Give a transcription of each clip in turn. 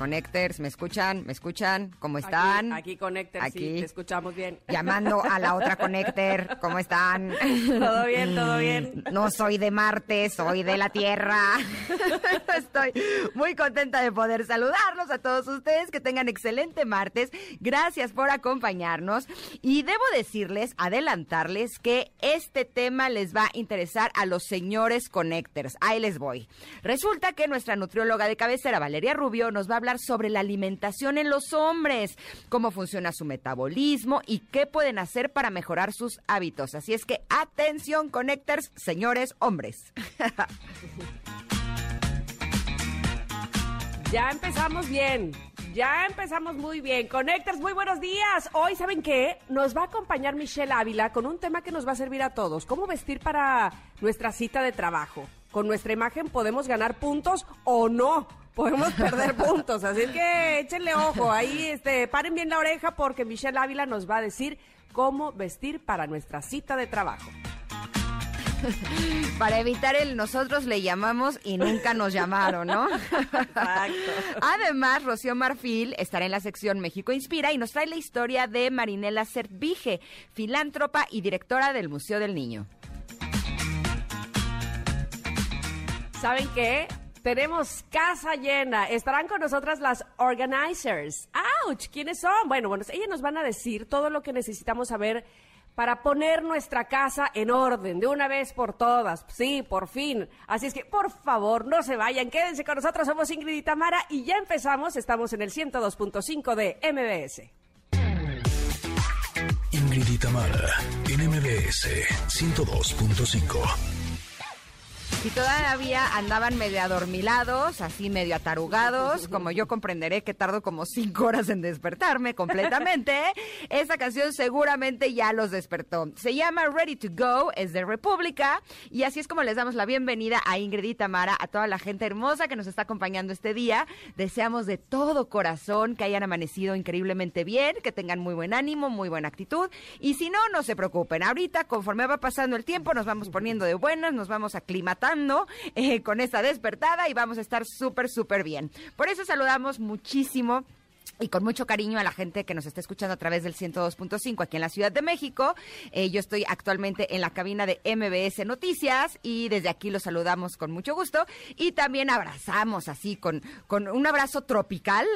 Connectors, ¿me escuchan? ¿Me escuchan? ¿Cómo están? Aquí, aquí sí, te escuchamos bien. Llamando a la otra Connector, ¿cómo están? Todo bien, todo bien. No soy de Marte, soy de la Tierra. Estoy muy contenta de poder saludarlos a todos ustedes, que tengan excelente martes. Gracias por acompañarnos. Y debo decirles, adelantarles, que este tema les va a interesar a los señores Connectors. Ahí les voy. Resulta que nuestra nutrióloga de cabecera, Valeria Rubio, nos va a hablar sobre la alimentación en los hombres, cómo funciona su metabolismo y qué pueden hacer para mejorar sus hábitos. Así es que atención, Connectors, señores hombres. Ya empezamos bien. Ya empezamos muy bien. Connectors, muy buenos días. Hoy, ¿saben qué? Nos va a acompañar Michelle Ávila con un tema que nos va a servir a todos. ¿Cómo vestir para nuestra cita de trabajo? Con nuestra imagen podemos ganar puntos o no. Podemos perder puntos. Así que échenle ojo. Ahí, este, paren bien la oreja porque Michelle Ávila nos va a decir cómo vestir para nuestra cita de trabajo. Para evitar el nosotros le llamamos y nunca nos llamaron, ¿no? Exacto. Además, Rocío Marfil estará en la sección México Inspira y nos trae la historia de Marinela Certvige, filántropa y directora del Museo del Niño. ¿Saben qué? Tenemos casa llena. Estarán con nosotras las organizers. ¡Auch! ¿Quiénes son? Bueno, bueno, ellas nos van a decir todo lo que necesitamos saber para poner nuestra casa en orden de una vez por todas. Sí, por fin. Así es que, por favor, no se vayan. Quédense con nosotros. Somos Ingrid y Tamara y ya empezamos. Estamos en el 102.5 de MBS. Ingrid y Tamara, en MBS 102.5. Si todavía andaban medio adormilados, así medio atarugados, como yo comprenderé que tardo como cinco horas en despertarme completamente, esta canción seguramente ya los despertó. Se llama Ready to Go, es de República, y así es como les damos la bienvenida a Ingrid y Tamara, a toda la gente hermosa que nos está acompañando este día. Deseamos de todo corazón que hayan amanecido increíblemente bien, que tengan muy buen ánimo, muy buena actitud, y si no, no se preocupen. Ahorita, conforme va pasando el tiempo, nos vamos poniendo de buenas, nos vamos aclimatando eh, con esta despertada y vamos a estar súper, súper bien. Por eso saludamos muchísimo y con mucho cariño a la gente que nos está escuchando a través del 102.5 aquí en la Ciudad de México. Eh, yo estoy actualmente en la cabina de MBS Noticias y desde aquí los saludamos con mucho gusto y también abrazamos así con, con un abrazo tropical,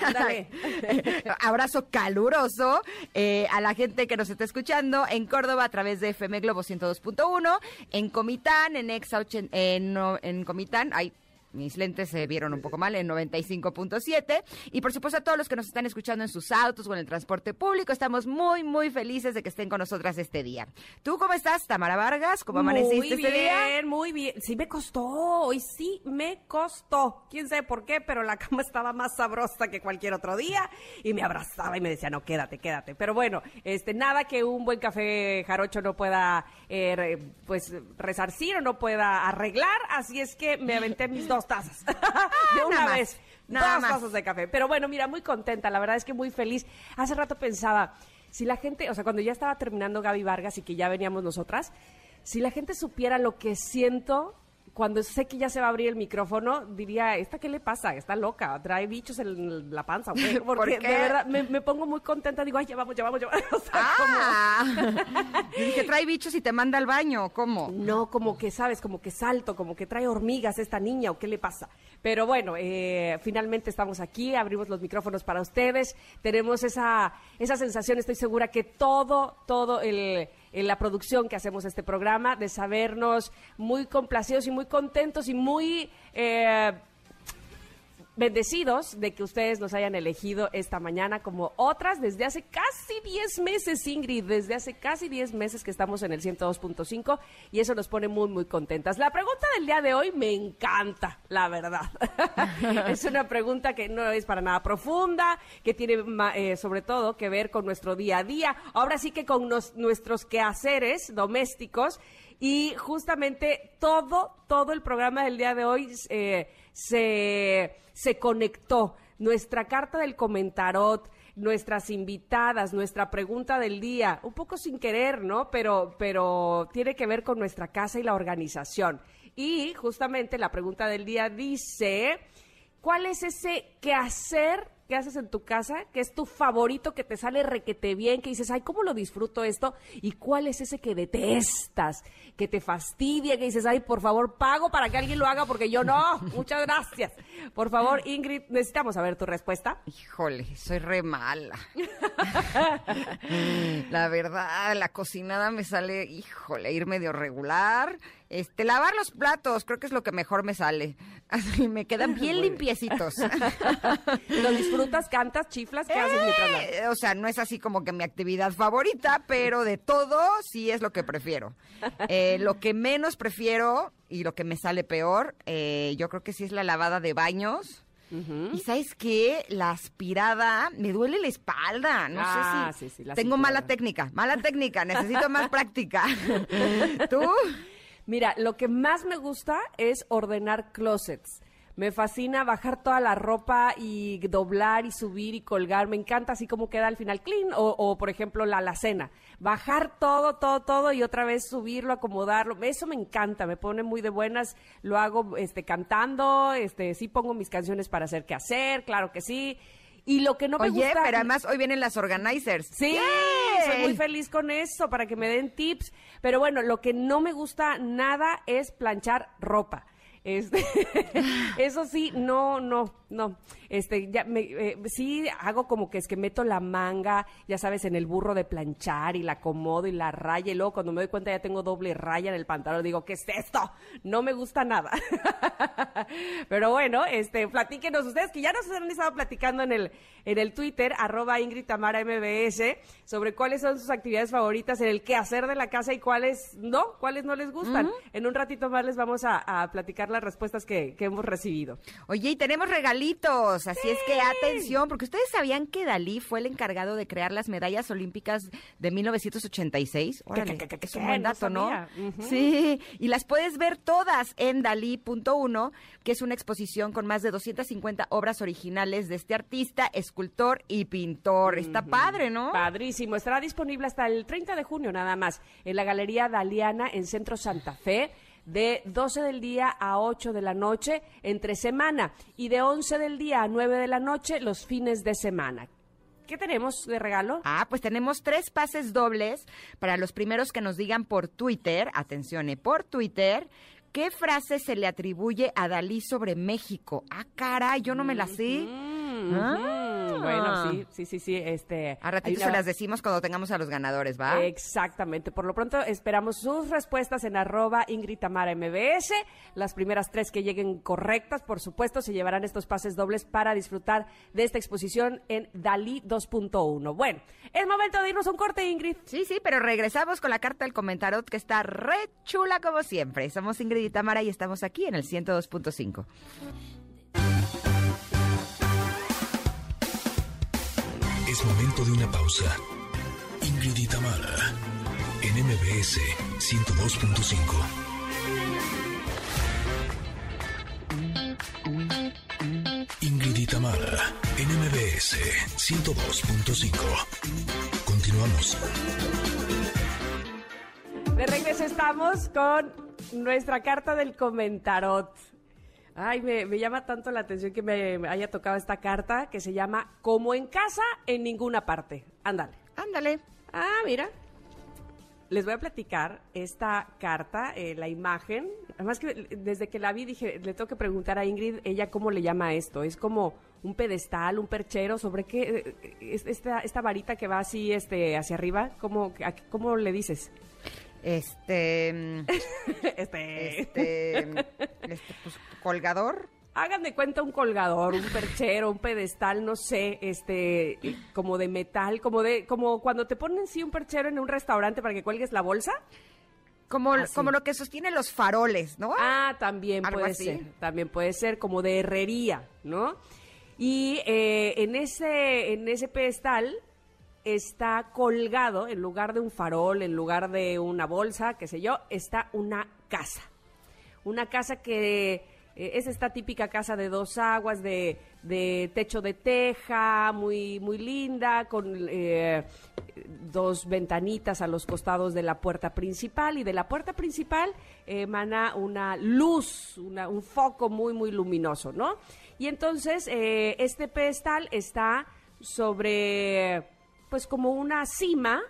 abrazo caluroso eh, a la gente que nos está escuchando en Córdoba a través de FM Globo 102.1, en Comitán, en Exa, en, en Comitán, hay mis lentes se vieron un poco mal en 95.7. Y por supuesto a todos los que nos están escuchando en sus autos o en el transporte público, estamos muy, muy felices de que estén con nosotras este día. ¿Tú cómo estás, Tamara Vargas? ¿Cómo amaneciste muy este día? bien, muy bien. Sí me costó, hoy sí me costó. Quién sabe por qué, pero la cama estaba más sabrosa que cualquier otro día y me abrazaba y me decía, no, quédate, quédate. Pero bueno, este, nada que un buen café jarocho no pueda, eh, pues, resarcir o no pueda arreglar. Así es que me aventé mis dos tazas. de una nada vez. nada dos más. tazas de café. Pero bueno, mira, muy contenta. La verdad es que muy feliz. Hace rato pensaba, si la gente, o sea, cuando ya estaba terminando Gaby Vargas y que ya veníamos nosotras, si la gente supiera lo que siento cuando sé que ya se va a abrir el micrófono, diría, ¿esta qué le pasa? Está loca, trae bichos en la panza. ¿o qué?". ¿Por Porque qué? de verdad me, me pongo muy contenta, digo, ay, ya vamos, ya vamos, ya vamos. O sea, Ah, Yo dije, trae bichos y te manda al baño, ¿cómo? no, como que, ¿sabes? Como que salto, como que trae hormigas esta niña o qué le pasa. Pero bueno, eh, finalmente estamos aquí, abrimos los micrófonos para ustedes, tenemos esa, esa sensación, estoy segura que todo, todo el, en la producción que hacemos este programa, de sabernos muy complacidos y muy contentos y muy... eh, bendecidos de que ustedes nos hayan elegido esta mañana como otras desde hace casi 10 meses, Ingrid, desde hace casi 10 meses que estamos en el 102.5 y eso nos pone muy, muy contentas. La pregunta del día de hoy me encanta, la verdad. es una pregunta que no es para nada profunda, que tiene eh, sobre todo que ver con nuestro día a día, ahora sí que con nuestros quehaceres domésticos y justamente todo, todo el programa del día de hoy eh, se, se conectó nuestra carta del comentarot, nuestras invitadas, nuestra pregunta del día, un poco sin querer, ¿no? Pero, pero tiene que ver con nuestra casa y la organización. Y justamente la pregunta del día dice, ¿cuál es ese quehacer que haces en tu casa, que es tu favorito, que te sale requete bien, que dices, ay, ¿cómo lo disfruto esto? ¿Y cuál es ese que detestas, que te fastidia, que dices, ay, por favor, pago para que alguien lo haga porque yo no? Muchas gracias. Por favor, Ingrid, necesitamos saber tu respuesta. Híjole, soy re mala. la verdad, la cocinada me sale, híjole, ir medio regular. Este, lavar los platos, creo que es lo que mejor me sale. Así me quedan bien limpiecitos. ¿Lo disfrutas, cantas, chiflas? ¿Qué haces mientras eh, O sea, no es así como que mi actividad favorita, pero de todo sí es lo que prefiero. Eh, lo que menos prefiero y lo que me sale peor, eh, yo creo que sí es la lavada de baños. Y sabes qué, la aspirada, me duele la espalda, no Ah, sé si sí, sí, la tengo mala técnica, mala técnica, necesito más práctica. ¿Tú? Mira, lo que más me gusta es ordenar closets. Me fascina bajar toda la ropa y doblar y subir y colgar. Me encanta así como queda al final clean. O, o, por ejemplo, la alacena. Bajar todo, todo, todo y otra vez subirlo, acomodarlo. Eso me encanta, me pone muy de buenas. Lo hago este, cantando, este, sí pongo mis canciones para hacer qué hacer, claro que sí. Y lo que no me Oye, gusta... pero además hoy vienen las organizers. Sí, ¡Yay! soy muy feliz con eso, para que me den tips. Pero bueno, lo que no me gusta nada es planchar ropa. Este, eso sí, no, no, no. Este, ya me, eh, sí hago como que es que meto la manga, ya sabes, en el burro de planchar y la acomodo y la raya y luego cuando me doy cuenta ya tengo doble raya en el pantalón, digo, ¿qué es esto? No me gusta nada. Pero bueno, este, platíquenos ustedes que ya nos han estado platicando en el, en el Twitter, arroba Ingrid Tamara MBS, sobre cuáles son sus actividades favoritas en el quehacer de la casa y cuáles no, cuáles no les gustan. En un ratito más les vamos a, a platicar las respuestas que, que hemos recibido. Oye, y tenemos regalitos, así es que atención, porque ustedes sabían que Dalí fue el encargado de crear las medallas olímpicas de 1986. Órale, qué, es un buen No dato, ¿no? sabía. Ujú. Sí, y las puedes ver todas en Dalí.1, que es una exposición con más de 250 obras originales de este artista, escultor y pintor. Está padre, ¿no? Padrísimo. Estará disponible hasta el 30 de junio nada más en la Galería Daliana en Centro Santa Fe de 12 del día a 8 de la noche entre semana y de 11 del día a 9 de la noche los fines de semana. ¿Qué tenemos de regalo? Ah, pues tenemos tres pases dobles para los primeros que nos digan por Twitter, atención, eh, por Twitter, ¿qué frase se le atribuye a Dalí sobre México? Ah, caray, yo no me la sé. Ah. Bueno, sí, sí, sí, sí. Este, A ratito se las decimos cuando tengamos a los ganadores, ¿va? Exactamente. Por lo pronto esperamos sus respuestas en arroba Ingrid Tamara MBS. Las primeras tres que lleguen correctas, por supuesto, se llevarán estos pases dobles para disfrutar de esta exposición en Dalí 2.1. Bueno, es momento de irnos a un corte, Ingrid. Sí, sí, pero regresamos con la carta del comentarot que está re chula como siempre. Somos Ingrid y Tamara y estamos aquí en el 102.5. Momento de una pausa. Ingrid y Tamara, en MBS 102.5. Ingrid y Tamara, en MBS 102.5. Continuamos. De regreso estamos con nuestra carta del comentarot. Ay, me, me llama tanto la atención que me, me haya tocado esta carta que se llama Como en casa, en ninguna parte. Ándale. Ándale. Ah, mira. Les voy a platicar esta carta, eh, la imagen. Además que desde que la vi dije, le tengo que preguntar a Ingrid, ella cómo le llama esto. Es como un pedestal, un perchero, sobre qué, eh, es- esta, esta varita que va así, este, hacia arriba, ¿cómo, a- cómo le dices? Este. mm, este, Este. este, pues, colgador. Hagan de cuenta un colgador, un perchero, un pedestal, no sé, este, como de metal, como de, como cuando te ponen sí un perchero en un restaurante para que cuelgues la bolsa. Como, Así. como lo que sostiene los faroles, ¿no? Ah, también Algo puede así. ser, también puede ser como de herrería, ¿no? Y eh, en ese, en ese pedestal está colgado, en lugar de un farol, en lugar de una bolsa, qué sé yo, está una casa. Una casa que eh, es esta típica casa de dos aguas, de, de techo de teja, muy, muy linda, con eh, dos ventanitas a los costados de la puerta principal y de la puerta principal emana una luz, un foco muy, muy luminoso, ¿no? Y entonces eh, este pedestal está sobre, pues como una cima,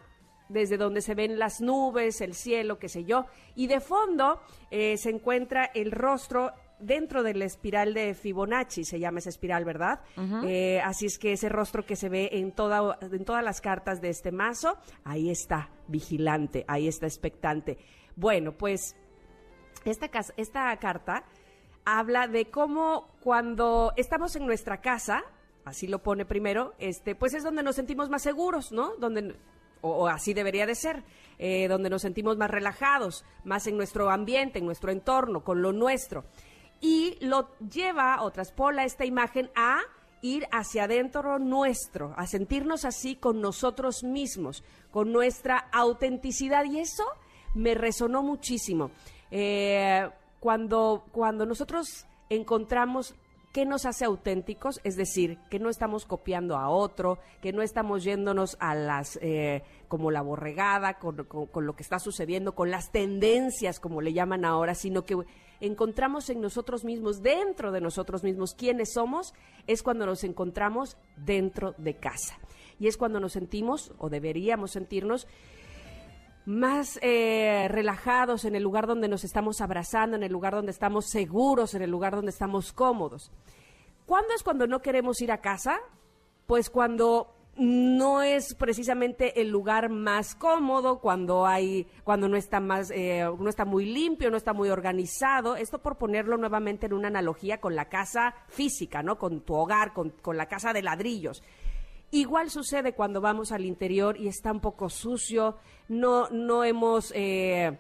desde donde se ven las nubes, el cielo, qué sé yo, y de fondo eh, se encuentra el rostro dentro de la espiral de Fibonacci, se llama esa espiral, ¿verdad? Eh, así es que ese rostro que se ve en, toda, en todas las cartas de este mazo, ahí está, vigilante, ahí está expectante. Bueno, pues esta, esta carta habla de cómo cuando estamos en nuestra casa, así lo pone primero, este, pues es donde nos sentimos más seguros, ¿no? Donde o, así debería de ser, eh, donde nos sentimos más relajados, más en nuestro ambiente, en nuestro entorno, con lo nuestro. Y lo lleva o traspola esta imagen a ir hacia adentro nuestro, a sentirnos así con nosotros mismos, con nuestra autenticidad. Y eso me resonó muchísimo. Eh, cuando, cuando nosotros encontramos qué nos hace auténticos, es decir, que no estamos copiando a otro, que no estamos yéndonos a las, eh, como la borregada, con, lo que está sucediendo, con las tendencias, como le llaman ahora, sino que encontramos en nosotros mismos, dentro de nosotros mismos, quiénes somos, es cuando nos encontramos dentro de casa. Y es cuando nos sentimos, o deberíamos sentirnos, más eh, relajados en el lugar donde nos estamos abrazando, en el lugar donde estamos seguros, en el lugar donde estamos cómodos. ¿Cuándo es cuando no queremos ir a casa? Pues cuando no es precisamente el lugar más cómodo cuando hay cuando no está más eh, no está muy limpio no está muy organizado esto por ponerlo nuevamente en una analogía con la casa física no con tu hogar con, con la casa de ladrillos Igual sucede cuando vamos al interior y está un poco sucio, no, no hemos... Eh,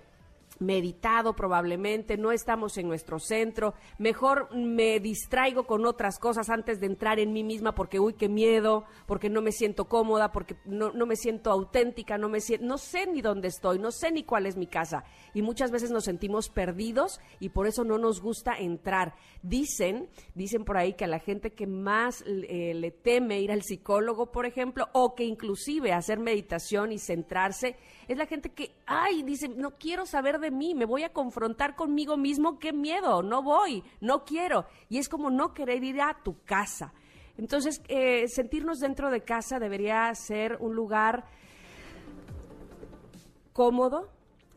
meditado probablemente, no estamos en nuestro centro, mejor me distraigo con otras cosas antes de entrar en mí misma porque, uy, qué miedo, porque no me siento cómoda, porque no, no me siento auténtica, no, me siento, no sé ni dónde estoy, no sé ni cuál es mi casa. Y muchas veces nos sentimos perdidos y por eso no nos gusta entrar. Dicen, dicen por ahí que a la gente que más eh, le teme ir al psicólogo, por ejemplo, o que inclusive hacer meditación y centrarse, es la gente que, ay, dice, no quiero saber de mí, me voy a confrontar conmigo mismo, qué miedo, no voy, no quiero. Y es como no querer ir a tu casa. Entonces, eh, sentirnos dentro de casa debería ser un lugar cómodo,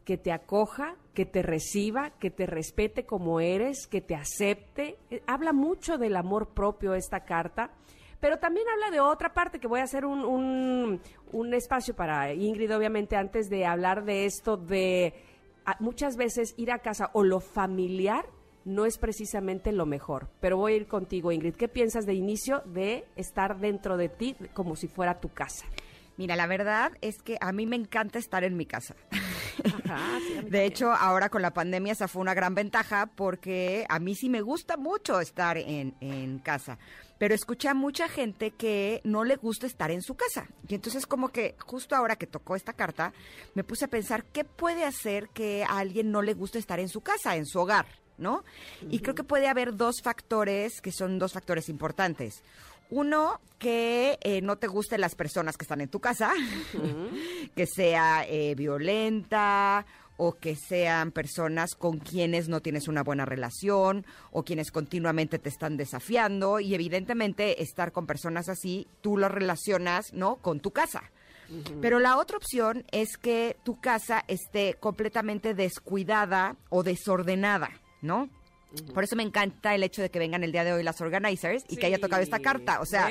que te acoja, que te reciba, que te respete como eres, que te acepte. Eh, habla mucho del amor propio esta carta pero también habla de otra parte, que voy a hacer un, un, espacio para Ingrid, obviamente, antes de hablar de esto de muchas veces ir a casa o lo familiar no es precisamente lo mejor. Pero voy a ir contigo, Ingrid. ¿Qué piensas de inicio de estar dentro de ti como si fuera tu casa? Mira, la verdad es que a mí me encanta estar en mi casa. de hecho, ahora con la pandemia esa fue una gran ventaja porque a mí sí me gusta mucho estar en, en casa pero escuché a mucha gente que no le gusta estar en su casa. Y entonces como que justo ahora que tocó esta carta, me puse a pensar qué puede hacer que a alguien no le guste estar en su casa, en su hogar, ¿no? Y creo que puede haber dos factores que son dos factores importantes. Uno, que eh, no te gusten las personas que están en tu casa, que sea eh, violenta o que sean personas con quienes no tienes una buena relación o quienes continuamente te están desafiando y evidentemente estar con personas así tú lo relacionas, ¿no? con tu casa. Pero la otra opción es que tu casa esté completamente descuidada o desordenada, ¿no? Por eso me encanta el hecho de que vengan el día de hoy las organizers y que haya tocado esta carta. O sea,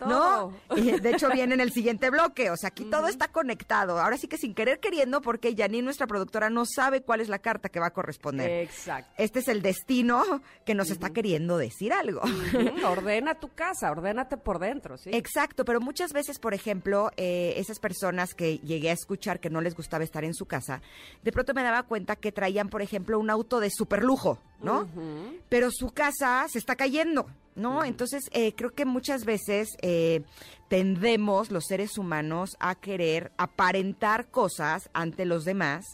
¿no? de hecho viene en el siguiente bloque. O sea, aquí todo está conectado. Ahora sí que sin querer queriendo, porque Janine, nuestra productora, no sabe cuál es la carta que va a corresponder. Exacto. Este es el destino que nos está queriendo decir algo. Ordena tu casa, ordénate por dentro, ¿sí? Exacto, pero muchas veces, por ejemplo, eh, esas personas que llegué a escuchar que no les gustaba estar en su casa, de pronto me daba cuenta que traían, por ejemplo, un auto de super lujo, ¿no? Pero su casa se está cayendo. ¿no? Entonces, eh, creo que muchas veces eh, tendemos los seres humanos a querer aparentar cosas ante los demás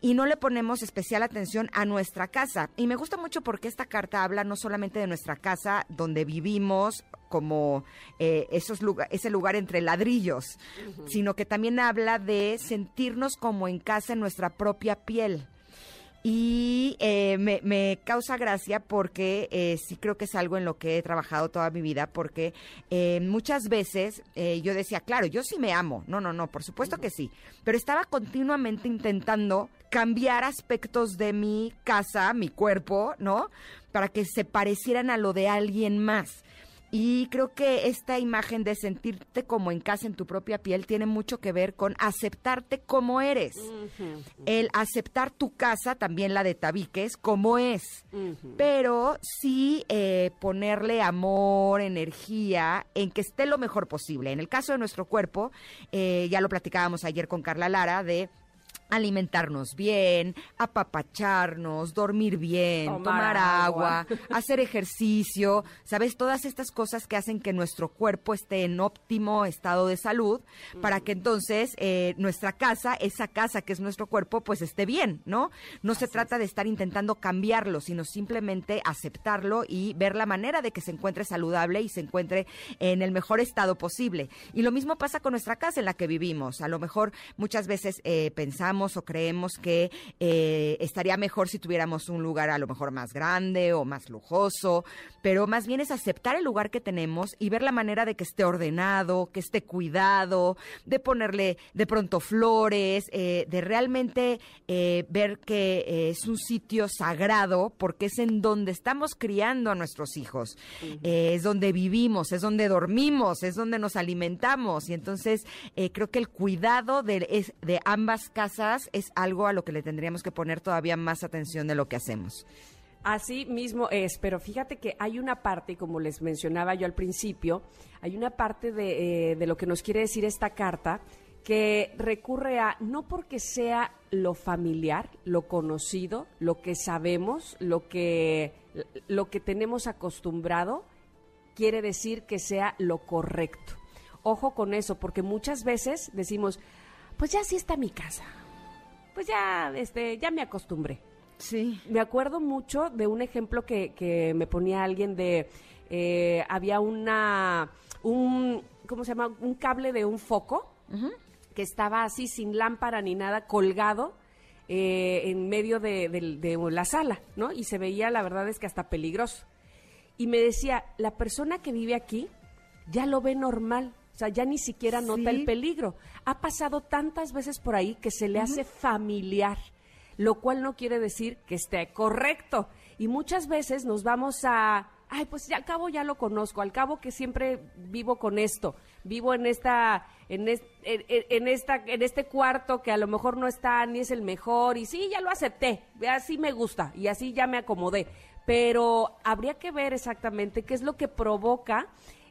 y no le ponemos especial atención a nuestra casa. Y me gusta mucho porque esta carta habla no solamente de nuestra casa donde vivimos como eh, esos ese lugar entre ladrillos, sino que también habla de sentirnos como en casa en nuestra propia piel. Y eh, me, causa gracia porque eh, sí creo que es algo en lo que he trabajado toda mi vida, porque eh, muchas veces yo decía, claro, yo sí me amo, no, no, no, por supuesto que sí, pero estaba continuamente intentando cambiar aspectos de mi casa, mi cuerpo, ¿no? Para que se parecieran a lo de alguien más. Y creo que esta imagen de sentirte como en casa en tu propia piel tiene mucho que ver con aceptarte como eres. El aceptar tu casa, también la de tabiques, como es. Pero sí eh, ponerle amor, energía, en que esté lo mejor posible. En el caso de nuestro cuerpo, eh, ya lo platicábamos ayer con Carla Lara, de alimentarnos bien, apapacharnos, dormir bien, tomar, agua. hacer ejercicio, ¿sabes? Todas estas cosas que hacen que nuestro cuerpo esté en óptimo estado de salud para que entonces eh, nuestra casa, esa casa que es nuestro cuerpo, pues esté bien, ¿no? No se trata de estar intentando cambiarlo, sino simplemente aceptarlo y ver la manera de que se encuentre saludable y se encuentre en el mejor estado posible. Y lo mismo pasa con nuestra casa en la que vivimos. A lo mejor muchas veces eh, pensamos o creemos que eh, estaría mejor si tuviéramos un lugar a lo mejor más grande o más lujoso, pero más bien es aceptar el lugar que tenemos y ver la manera de que esté ordenado, que esté cuidado, de ponerle de pronto flores, eh, de realmente eh, ver que es un sitio sagrado porque es en donde estamos criando a nuestros hijos, es donde vivimos, es donde dormimos, es donde nos alimentamos. Y entonces creo que el cuidado de, de ambas casas es algo a lo que le tendríamos que poner todavía más atención de lo que hacemos. Así mismo es, pero fíjate que hay una parte, como les mencionaba yo al principio, hay una parte de, eh, de lo que nos quiere decir esta carta que recurre a no porque sea lo familiar, lo conocido, lo que sabemos, lo que, lo que tenemos acostumbrado, quiere decir que sea lo correcto. Ojo con eso, porque muchas veces decimos, pues ya sí está mi casa, pues ya, este, ya me acostumbré. Sí. Me acuerdo mucho de un ejemplo que, que me ponía alguien de, eh, había una, un, ¿cómo se llama? Un cable de un foco que estaba así sin lámpara ni nada colgado. Eh, en medio de, de, la sala, ¿no? Y se veía, la verdad es que hasta peligroso. Y me decía, la persona que vive aquí ya lo ve normal, o sea, ya ni siquiera nota el peligro. Ha pasado tantas veces por ahí que se le hace familiar, lo cual no quiere decir que esté correcto. Y muchas veces nos vamos a, ay, pues ya, al cabo ya lo conozco, al cabo que siempre vivo con esto, vivo en esta, en, en, esta, en este cuarto que a lo mejor no está ni es el mejor y sí, ya lo acepté, así me gusta y así ya me acomodé. Pero habría que ver exactamente qué es lo que provoca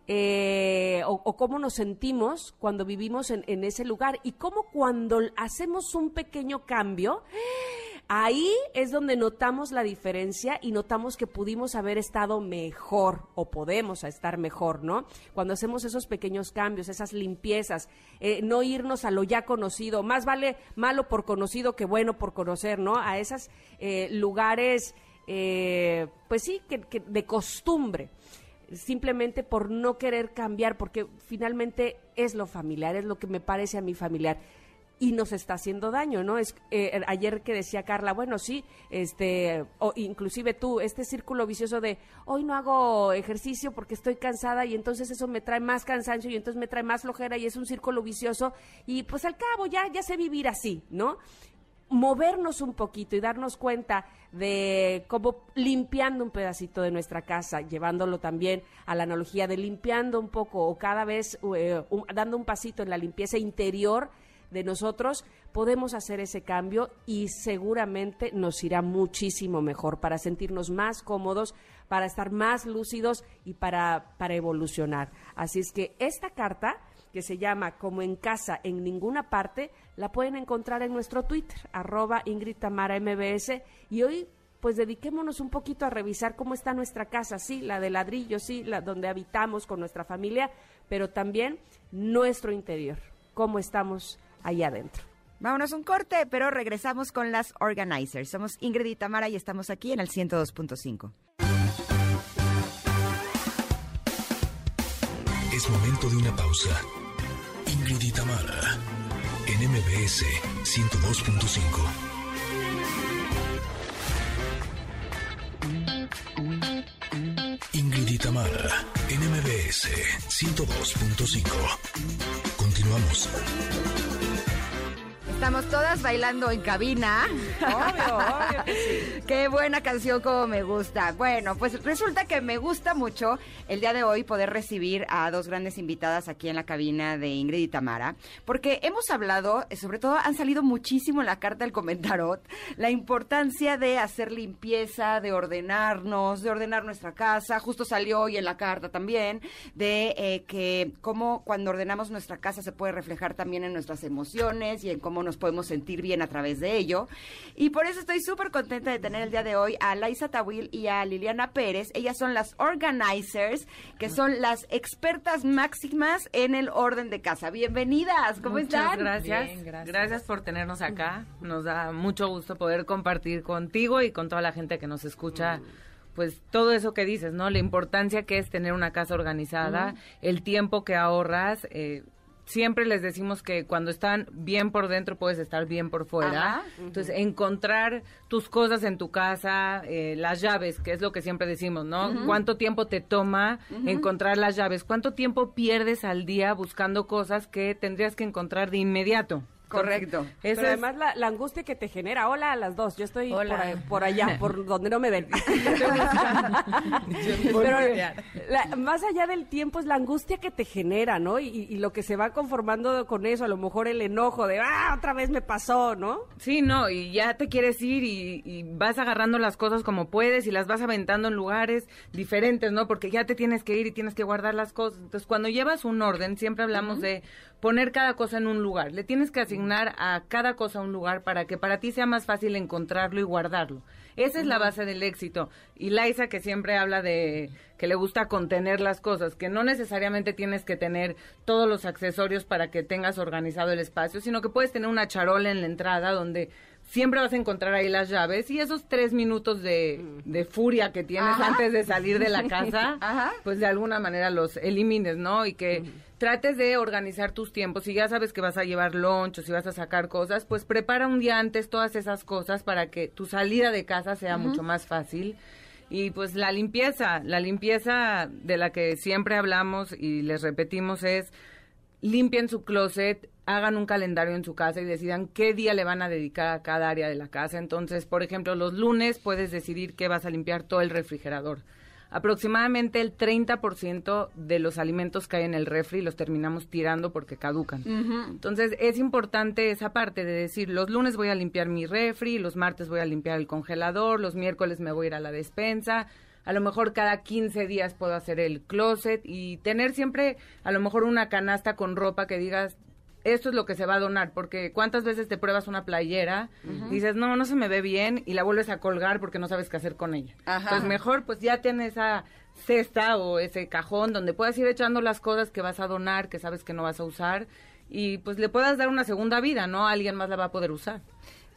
eh, o, cómo nos sentimos cuando vivimos en, ese lugar y cómo cuando hacemos un pequeño cambio, ahí es donde notamos la diferencia y notamos que pudimos haber estado mejor o podemos estar mejor, ¿no? Cuando hacemos esos pequeños cambios, esas limpiezas, eh, no irnos a lo ya conocido, más vale malo por conocido que bueno por conocer, ¿no? A esos eh, lugares, pues sí, que de costumbre simplemente por no querer cambiar, porque finalmente es lo familiar, es lo que me parece a mi familiar y nos está haciendo daño, ¿no? Es eh, ayer que decía Carla, bueno, sí, este, o inclusive tú, este círculo vicioso de hoy no hago ejercicio porque estoy cansada y entonces eso me trae más cansancio y entonces me trae más flojera y es un círculo vicioso y pues al cabo ya ya sé vivir así, ¿no? Movernos un poquito y darnos cuenta de cómo limpiando un pedacito de nuestra casa, llevándolo también a la analogía de limpiando un poco o cada vez eh, dando un pasito en la limpieza interior de nosotros, podemos hacer ese cambio y seguramente nos irá muchísimo mejor para sentirnos más cómodos, para estar más lúcidos y para, para evolucionar. Así es que esta carta que se llama Como en casa, en ninguna parte, la pueden encontrar en nuestro Twitter, arroba Ingrid Tamara MBS. Y hoy pues dediquémonos un poquito a revisar cómo está nuestra casa, sí, la de ladrillo, sí, la donde habitamos con nuestra familia, pero también nuestro interior, cómo estamos ahí adentro. Vámonos un corte, pero regresamos con las organizers. Somos Ingrid y Tamara y estamos aquí en el 102.5. Es momento de una pausa. Ingrid y Tamara en MBS 102.5. Ingrid y Tamara en MBS 102.5. Continuamos. Estamos todas bailando en cabina. Obvio, obvio que sí. Qué buena canción, como me gusta. Bueno, pues resulta que me gusta mucho el día de hoy poder recibir a dos grandes invitadas aquí en la cabina de Ingrid y Tamara, porque hemos hablado, eh, sobre todo han salido muchísimo en la carta del comentarot, la importancia de hacer limpieza, de ordenarnos, de ordenar nuestra casa. Justo salió hoy en la carta también de eh, que cómo cuando ordenamos nuestra casa se puede reflejar también en nuestras emociones y en cómo nos podemos sentir bien a través de ello. Y por eso estoy súper contenta de tener el día de hoy a Laisa Tawil y a Liliana Pérez. Ellas son las organizers, que son las expertas máximas en el orden de casa. Bienvenidas, ¿cómo Muchas están? Gracias. Bien, gracias. gracias. por tenernos acá. Nos da mucho gusto poder compartir contigo y con toda la gente que nos escucha. Pues todo eso que dices, ¿no? La importancia que es tener una casa organizada, el tiempo que ahorras. eh, siempre les decimos que cuando están bien por dentro puedes estar bien por fuera. Entonces, encontrar tus cosas en tu casa, eh, las llaves, que es lo que siempre decimos, ¿no? ¿Cuánto tiempo te toma encontrar las llaves? ¿Cuánto tiempo pierdes al día buscando cosas que tendrías que encontrar de inmediato? Correcto. Eso Pero es- además la, la angustia que te genera. Hola a las dos. Yo estoy por, por allá, por donde no me ven. Pero la- más allá del tiempo es la angustia que te genera, ¿no? Y, y lo que se va conformando con eso, a lo mejor el enojo de, ah, otra vez me pasó, ¿no? Sí, no, y ya te quieres ir y, y vas agarrando las cosas como puedes y las vas aventando en lugares diferentes, ¿no? Porque ya te tienes que ir y tienes que guardar las cosas. Entonces, cuando llevas un orden, siempre hablamos de poner cada cosa en un lugar. Le tienes que asignar a cada cosa un lugar para que para ti sea más fácil encontrarlo y guardarlo. Esa es la base del éxito. Y Laisa, que siempre habla de que le gusta contener las cosas, que no necesariamente tienes que tener todos los accesorios para que tengas organizado el espacio, sino que puedes tener una charola en la entrada donde siempre vas a encontrar ahí las llaves y esos tres minutos de, de furia que tienes Ajá. antes de salir de la casa, Ajá. pues de alguna manera los elimines, ¿no? Y que trates de organizar tus tiempos. Si ya sabes que vas a llevar lunch o si vas a sacar cosas, pues prepara un día antes todas esas cosas para que tu salida de casa sea mucho más fácil. Y pues la limpieza, la limpieza de la que siempre hablamos y les repetimos es limpien su closet, hagan un calendario en su casa y decidan qué día le van a dedicar a cada área de la casa. Entonces, por ejemplo, los lunes puedes decidir que vas a limpiar todo el refrigerador. Aproximadamente el 30% de los alimentos que hay en el refri los terminamos tirando porque caducan. Entonces, es importante esa parte de decir, los lunes voy a limpiar mi refri, los martes voy a limpiar el congelador, los miércoles me voy a ir a la despensa, a lo mejor cada 15 días puedo hacer el closet y tener siempre a lo mejor una canasta con ropa que digas, esto es lo que se va a donar, porque cuántas veces te pruebas una playera, y dices, no, no se me ve bien, y la vuelves a colgar porque no sabes qué hacer con ella. Ajá. Pues mejor, pues ya tienes esa cesta o ese cajón donde puedas ir echando las cosas que vas a donar, que sabes que no vas a usar, y pues le puedas dar una segunda vida, ¿no? Alguien más la va a poder usar.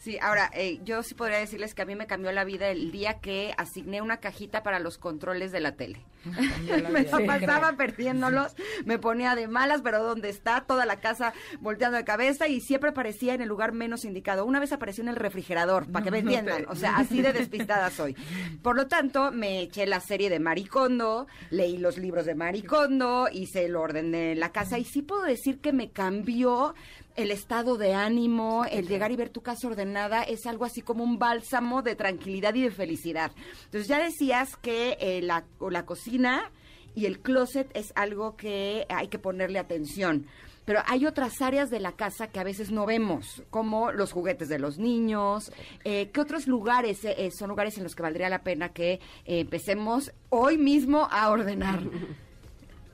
Sí, ahora, eh, yo sí podría decirles que a mí me cambió la vida el día que asigné una cajita para los controles de la tele. me la pasaba perdiéndolos, me ponía de malas, pero ¿dónde está? Toda la casa volteando de cabeza y siempre aparecía en el lugar menos indicado. Una vez apareció en el refrigerador, para que me entiendan. O sea, así de despistada soy. Por lo tanto, me eché la serie de Maricondo, leí los libros de Maricondo, hice el orden de la casa y sí puedo decir que me cambió el estado de ánimo, el llegar y ver tu casa ordenada es algo así como un bálsamo de tranquilidad y de felicidad. Entonces ya decías que eh, la, o la cocina y el closet es algo que hay que ponerle atención. Pero hay otras áreas de la casa que a veces no vemos, como los juguetes de los niños. Eh, ¿Qué otros lugares eh, eh, son lugares en los que valdría la pena que eh, empecemos hoy mismo a ordenar?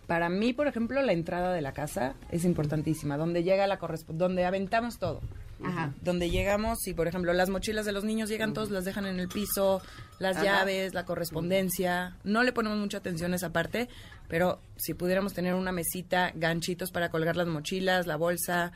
Para mí, por ejemplo, la entrada de la casa es importantísima, donde llega la donde aventamos todo. Ajá. donde llegamos, si por ejemplo las mochilas de los niños llegan todos, las dejan en el piso, las llaves, la correspondencia, no le ponemos mucha atención a esa parte, pero si pudiéramos tener una mesita, ganchitos para colgar las mochilas, la bolsa,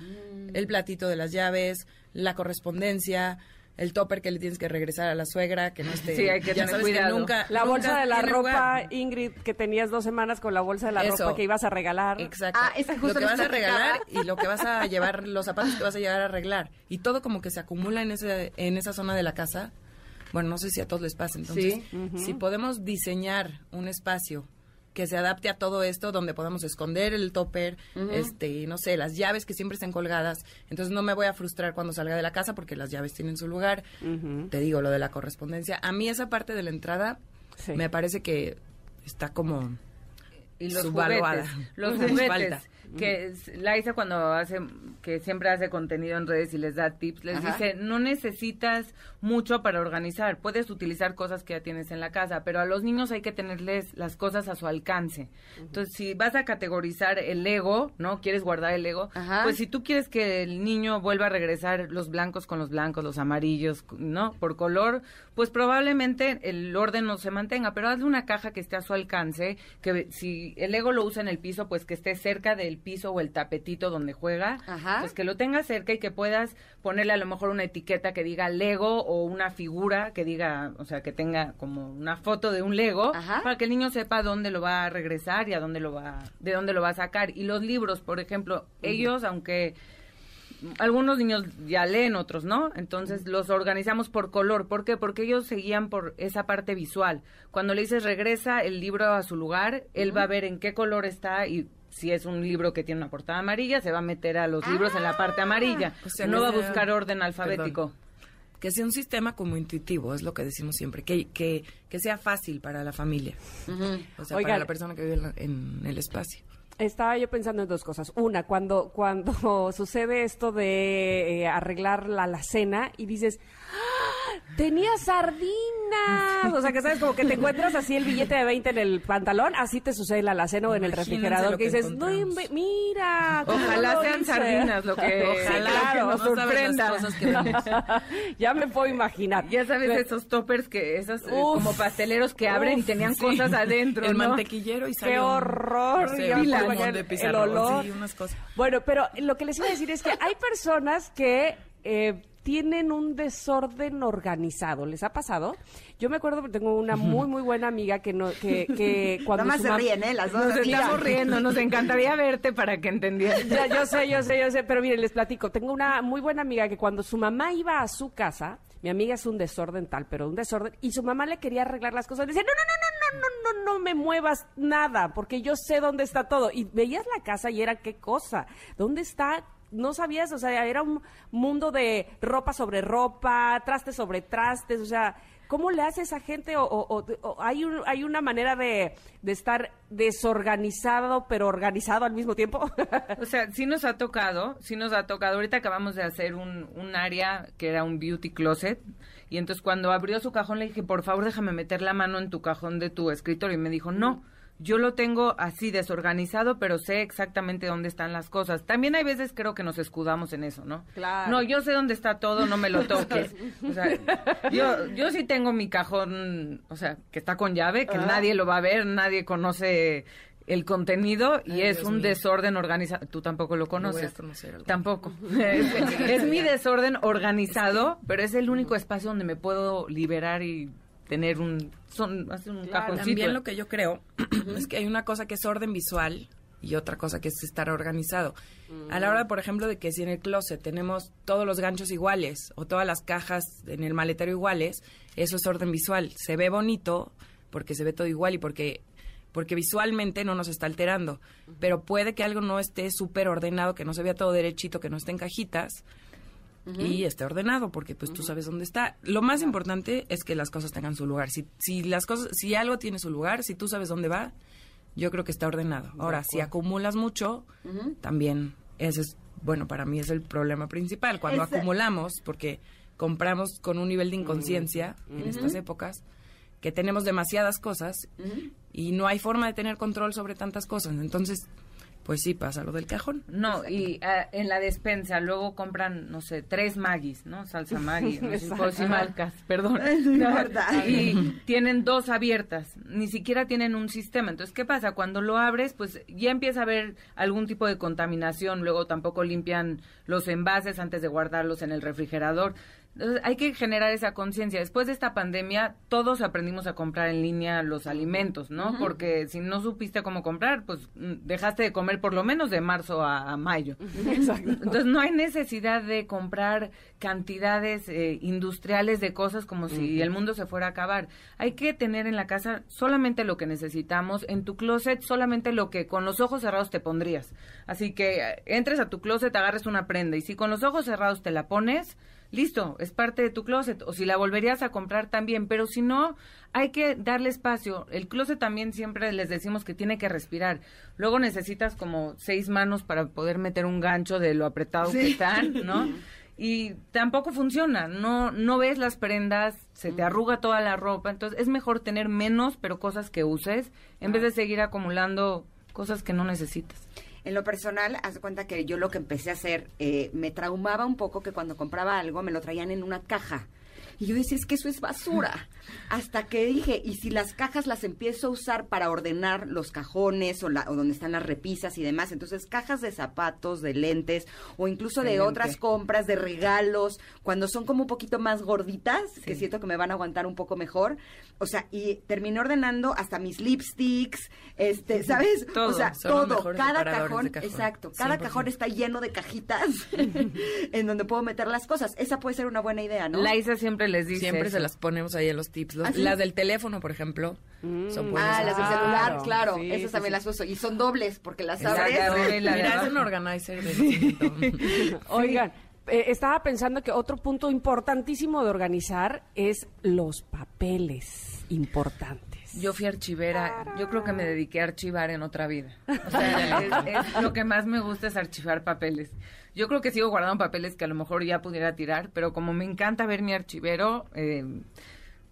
el platito de las llaves, la correspondencia, el topper que le tienes que regresar a la suegra, que no esté... Sí, hay que ya tener sabes que cuidado. nunca- La nunca bolsa de la ropa, lugar. Ingrid, que tenías dos semanas con la bolsa de la Eso. ropa que ibas a regalar. Exacto. Ah, es que lo justo que vas a regalar y lo que vas a llevar, los zapatos que vas a llevar a arreglar. Y todo como que se acumula en, ese, en esa zona de la casa. Bueno, no sé si a todos les pasa. Entonces, Sí. si podemos diseñar un espacio que se adapte a todo esto, donde podamos esconder el topper, este, no sé, las llaves que siempre estén colgadas. Entonces no me voy a frustrar cuando salga de la casa porque las llaves tienen su lugar. Te digo, lo de la correspondencia. A mí esa parte de la entrada Sí. me parece que está como y los subvaluada. juguetes, los Nos juguetes falta. Que es- Laisa cuando hace que siempre hace contenido en redes y les da tips, les Ajá. dice, "No necesitas mucho para organizar, puedes utilizar cosas que ya tienes en la casa, pero a los niños hay que tenerles las cosas a su alcance." Entonces, si vas a categorizar el Lego, ¿no? Quieres guardar el Lego, Ajá. pues si tú quieres que el niño vuelva a regresar los blancos con los blancos, los amarillos, ¿no? Por color, pues probablemente el orden no se mantenga, pero hazle una caja que esté a su alcance, que si el Lego lo usa en el piso, pues que esté cerca del piso o el tapetito donde juega, Ajá. pues que lo tengas cerca y que puedas ponerle a lo mejor una etiqueta que diga Lego o una figura que diga, o sea, que tenga como una foto de un Lego Ajá. para que el niño sepa dónde lo va a regresar y a dónde lo va, de dónde lo va a sacar. Y los libros, por ejemplo, ellos, aunque algunos niños ya leen, otros no. Entonces los organizamos por color. ¿Por qué? Porque ellos seguían por esa parte visual. Cuando le dices regresa el libro a su lugar, él va a ver en qué color está y si es un libro que tiene una portada amarilla, se va a meter a los libros en la parte amarilla. O sea, no va a buscar orden alfabético. que sea un sistema como intuitivo, es lo que decimos siempre, que, que, que sea fácil para la familia, o sea, Oigan. para la persona que vive en, la- en el espacio. Estaba yo pensando en dos cosas. Una, cuando, cuando sucede esto de eh, arreglar la alacena y dices, ¡Ah! Tenía sardinas. O sea, que sabes, como que te encuentras así el billete de 20 en el pantalón, así te sucede en la alacena o en el refrigerador, que que dices, no, mira. ¿cómo Ojalá sean hice?" sardinas lo que, Ojalá, lo que claro. nos No cosas que ya me puedo imaginar. Ya sabes Pero- esos toppers que esos eh, Uf. como pasteleros que abren y tenían Sí. cosas adentro, El ¿no? mantequillero y sale ¡Qué horror! no sé, imaginar de el olor. sí, unas cosas. Bueno, pero lo que les iba a decir es que hay personas que eh, tienen un desorden organizado. ¿Les ha pasado? Yo me acuerdo que tengo una muy, muy buena amiga que, no, que, que cuando Nada más se ríen, ¿eh? Las dos. Nos estamos riendo, nos encantaría verte para que entendieras. Ya, yo sé, yo sé, yo sé, pero miren, les platico. Tengo una muy buena amiga que cuando su mamá iba a su casa, mi amiga es un desorden tal, pero un desorden, y su mamá le quería arreglar las cosas. Le decía, no, no, no, no, no, no, no me muevas nada, porque yo sé dónde está todo. Y veías la casa y era qué cosa, ¿dónde está? No sabías, o sea, era un mundo de ropa sobre ropa, trastes sobre trastes, o sea, ¿cómo le hace esa gente? O, o- o- hay, un- hay una manera de, de estar desorganizado, pero organizado al mismo tiempo. O sea, sí nos ha tocado, sí nos ha tocado. Ahorita acabamos de hacer un, un área que era un beauty closet. Y entonces cuando abrió su cajón le dije, por favor déjame meter la mano en tu cajón de tu escritorio. Y me dijo, no, yo lo tengo así desorganizado, pero sé exactamente dónde están las cosas. También hay veces creo que nos escudamos en eso, ¿no? Claro. No, yo sé dónde está todo, no me lo toques. O sea, yo, yo sí tengo mi cajón, o sea, que está con llave, que nadie lo va a ver, nadie conoce el contenido y Ay, es Dios un mío. desorden organizado. Tú tampoco lo conoces. Tampoco. es, es mi desorden organizado, pero es el único espacio donde me puedo liberar y tener un son hacer un Claro. cajoncito. También lo que yo creo es que hay una cosa que es orden visual y otra cosa que es estar organizado. A la hora, por ejemplo, de que si en el closet tenemos todos los ganchos iguales o todas las cajas en el maletero iguales, eso es orden visual. Se ve bonito porque se ve todo igual y porque porque visualmente no nos está alterando, pero puede que algo no esté súper ordenado, que no se vea todo derechito, que no esté en cajitas, y esté ordenado porque pues tú sabes dónde está. Lo más importante es que las cosas tengan su lugar. Si si las cosas si algo tiene su lugar, si tú sabes dónde va, yo creo que está ordenado. Ahora, si acumulas mucho, también ese es bueno, para mí es el problema principal cuando acumulamos porque compramos con un nivel de inconsciencia en estas épocas que tenemos demasiadas cosas y no hay forma de tener control sobre tantas cosas. Entonces, pues sí pasa lo del cajón. No, y ah, en la despensa luego compran, no sé, tres Magis, ¿no? Salsa Maggi, no sé marcas, perdón. y tienen dos abiertas, ni siquiera tienen un sistema. Entonces, ¿qué pasa? Cuando lo abres, pues ya empieza a haber algún tipo de contaminación, luego tampoco limpian los envases antes de guardarlos en el refrigerador. Entonces, hay que generar esa conciencia. Después de esta pandemia, todos aprendimos a comprar en línea los alimentos, ¿no? Porque si no supiste cómo comprar, pues mm, dejaste de comer por lo menos de marzo a, mayo. Exacto. Entonces, no hay necesidad de comprar cantidades eh, industriales de cosas como si el mundo se fuera a acabar. Hay que tener en la casa solamente lo que necesitamos, en tu closet solamente lo que con los ojos cerrados te pondrías. Así que eh, entres a tu closet, agarres una prenda y si con los ojos cerrados te la pones, listo, es parte de tu closet. O si la volverías a comprar también, pero si no, hay que darle espacio. El closet también siempre les decimos que tiene que respirar. Luego necesitas como seis manos para poder meter un gancho de lo apretado que están, ¿no? y tampoco funciona, no no ves las prendas, se te arruga toda la ropa, entonces es mejor tener menos pero cosas que uses en vez de seguir acumulando cosas que no necesitas. En lo personal, haz de cuenta que yo lo que empecé a hacer, eh, me traumaba un poco que cuando compraba algo me lo traían en una caja. Y yo decía, es que eso es basura. Hasta que dije, ¿y si las cajas las empiezo a usar para ordenar los cajones o, la, o donde están las repisas y demás? Entonces, cajas de zapatos, de lentes o incluso de otras compras, de regalos, cuando son como un poquito más gorditas, que siento que me van a aguantar un poco mejor. O sea, y terminé ordenando hasta mis lipsticks, este, ¿sabes? Todo, o sea, todo, cada cajón, exacto, cada cajón está lleno de cajitas en donde puedo meter las cosas. Esa puede ser una buena idea, ¿no? La Isa siempre les dice Siempre se las ponemos ahí en los tips. ¿Ah, las del teléfono, por ejemplo, son buenas. Ah, las del celular, claro. esas también las uso. Y son dobles, porque las abres. Mira, es un organizer. Oigan, eh, estaba pensando que otro punto importantísimo de organizar es los papeles importantes. Yo fui archivera, yo creo que me dediqué a archivar en otra vida. O sea, lo que más me gusta es archivar papeles. Yo creo que sigo guardando papeles que a lo mejor ya pudiera tirar, pero como me encanta ver mi archivero, eh,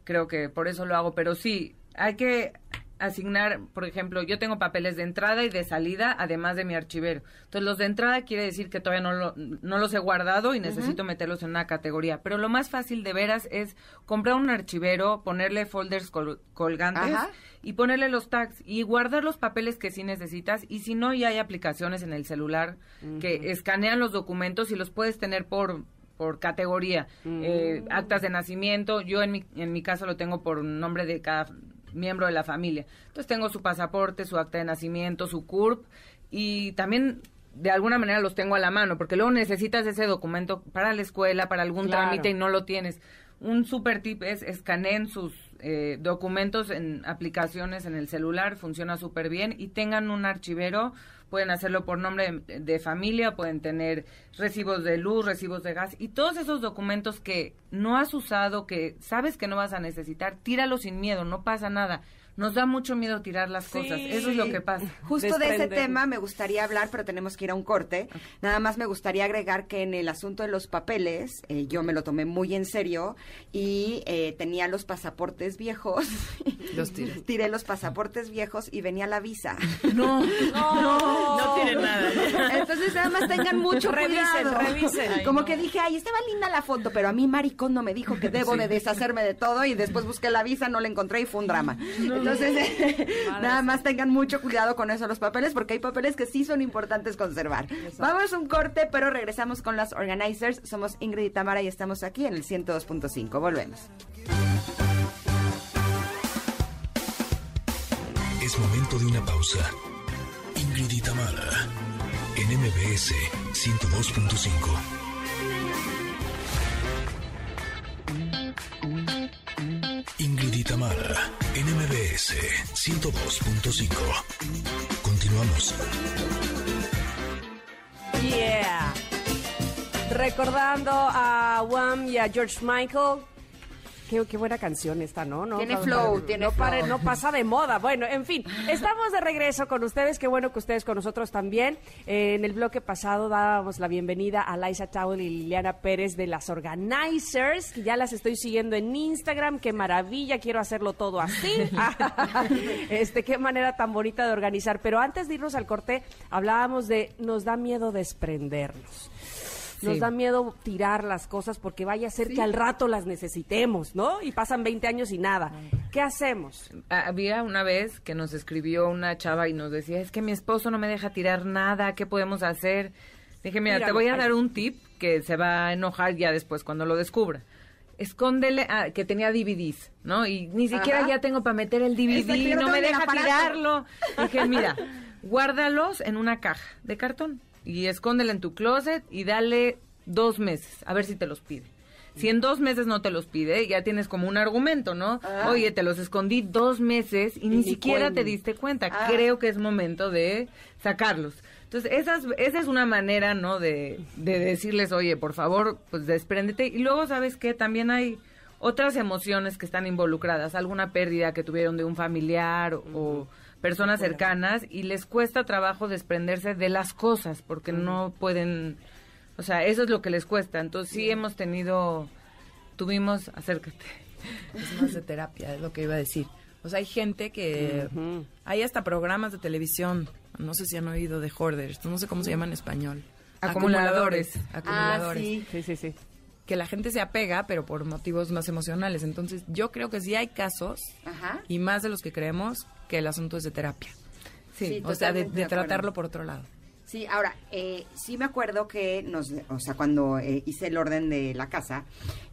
creo que por eso lo hago. Pero sí, hay que asignar, por ejemplo, yo tengo papeles de entrada y de salida, además de mi archivero. Entonces, los de entrada quiere decir que todavía no, no los he guardado y necesito meterlos en una categoría. Pero lo más fácil de veras es comprar un archivero, ponerle folders colgantes y ponerle los tags y guardar los papeles que sí necesitas. Y si no, ya hay aplicaciones en el celular que escanean los documentos y los puedes tener por por categoría, eh, actas de nacimiento, yo en mi, en mi caso lo tengo por nombre de cada miembro de la familia. Entonces tengo su pasaporte, su acta de nacimiento, su CURP y también de alguna manera los tengo a la mano, porque luego necesitas ese documento para la escuela, para algún trámite y no lo tienes. Un super tip es escaneen sus eh, documentos en aplicaciones en el celular, funciona súper bien y tengan un archivero pueden hacerlo por nombre de, familia, pueden tener recibos de luz, recibos de gas y todos esos documentos que no has usado, que sabes que no vas a necesitar, tíralos sin miedo, no pasa nada nos da mucho miedo tirar las cosas. Eso es lo que pasa. Justo de ese tema me gustaría hablar, pero tenemos que ir a un corte. Nada más me gustaría agregar que en el asunto de los papeles, eh, yo me lo tomé muy en serio y eh, tenía los pasaportes viejos. Los tiré. tiré los pasaportes viejos y venía la visa. No, no, no, tiene nada. Entonces nada más tengan mucho revisen, cuidado. Revisen, Como que dije, ay, estaba linda la foto, pero a mí maricón no me dijo que debo de deshacerme de todo y después busqué la visa, no la encontré y fue un drama. Entonces, nada más tengan mucho cuidado con eso los papeles, porque hay papeles que sí son importantes conservar. Vamos a un corte, pero regresamos con las organizers. Somos Ingrid y Tamara y estamos aquí en el 102.5. Volvemos. Es momento de una pausa. Ingrid y Tamara, en MBS 102.5. Tamara, NMBS 102.5. Continuamos. Yeah. Recordando a Wham y a George Michael, Qué, qué buena canción esta, ¿no? no Tiene flow, no, tiene no pare- flow. no pasa de moda. Bueno, en fin, estamos de regreso con ustedes. Qué bueno que ustedes con nosotros también. Eh, en el bloque pasado dábamos la bienvenida a Laisa Towell y Liliana Pérez de las Organizers, que ya las estoy siguiendo en Instagram. Qué maravilla, quiero hacerlo todo así. este, qué manera tan bonita de organizar. Pero antes de irnos al corte, hablábamos de nos da miedo desprendernos. Nos Sí. da miedo tirar las cosas porque vaya a ser que al rato las necesitemos, ¿no? Y pasan 20 años y nada. ¿Qué hacemos? Había una vez que nos escribió una chava y nos decía, es que mi esposo no me deja tirar nada, ¿qué podemos hacer? Dije, mira, te voy a dar un tip que se va a enojar ya después cuando lo descubra. Escóndele, ah, que tenía DVDs, ¿no? Y ni siquiera Ajá. ya tengo para meter el DVD, Exacto, no me deja tirarlo. Dije, mira, guárdalos en una caja de cartón y escóndela en tu closet y dale dos meses, a ver si te los pide. Si en dos meses no te los pide, ya tienes como un argumento, ¿no? Ah. Oye, te los escondí dos meses y, ni ni siquiera te diste cuenta. Ah. Creo que es momento de sacarlos. Entonces, esas, esa es una manera, ¿no? De, de decirles, oye, por favor, pues despréndete. Y luego, ¿sabes qué? También hay otras emociones que están involucradas. Alguna pérdida que tuvieron de un familiar o, o personas cercanas y les cuesta trabajo desprenderse de las cosas porque no pueden... O sea, eso es lo que les cuesta. Entonces, sí hemos tenido... Tuvimos... Acércate. Es más de terapia, es lo que iba a decir. O sea, hay gente que... Hay hasta programas de televisión, no sé si han oído de hoarders, no sé cómo se llama en español. Acumuladores. Acumuladores. Ah, sí. Sí, sí, sí. Que la gente se apega, pero por motivos más emocionales. Entonces, yo creo que sí hay casos, Ajá. y más de los que creemos, que el asunto es de terapia. Sí. Sí. o sea, de, tratarlo por otro lado. Sí, ahora, eh, sí me acuerdo que nos, o sea, cuando eh, hice el orden de la casa,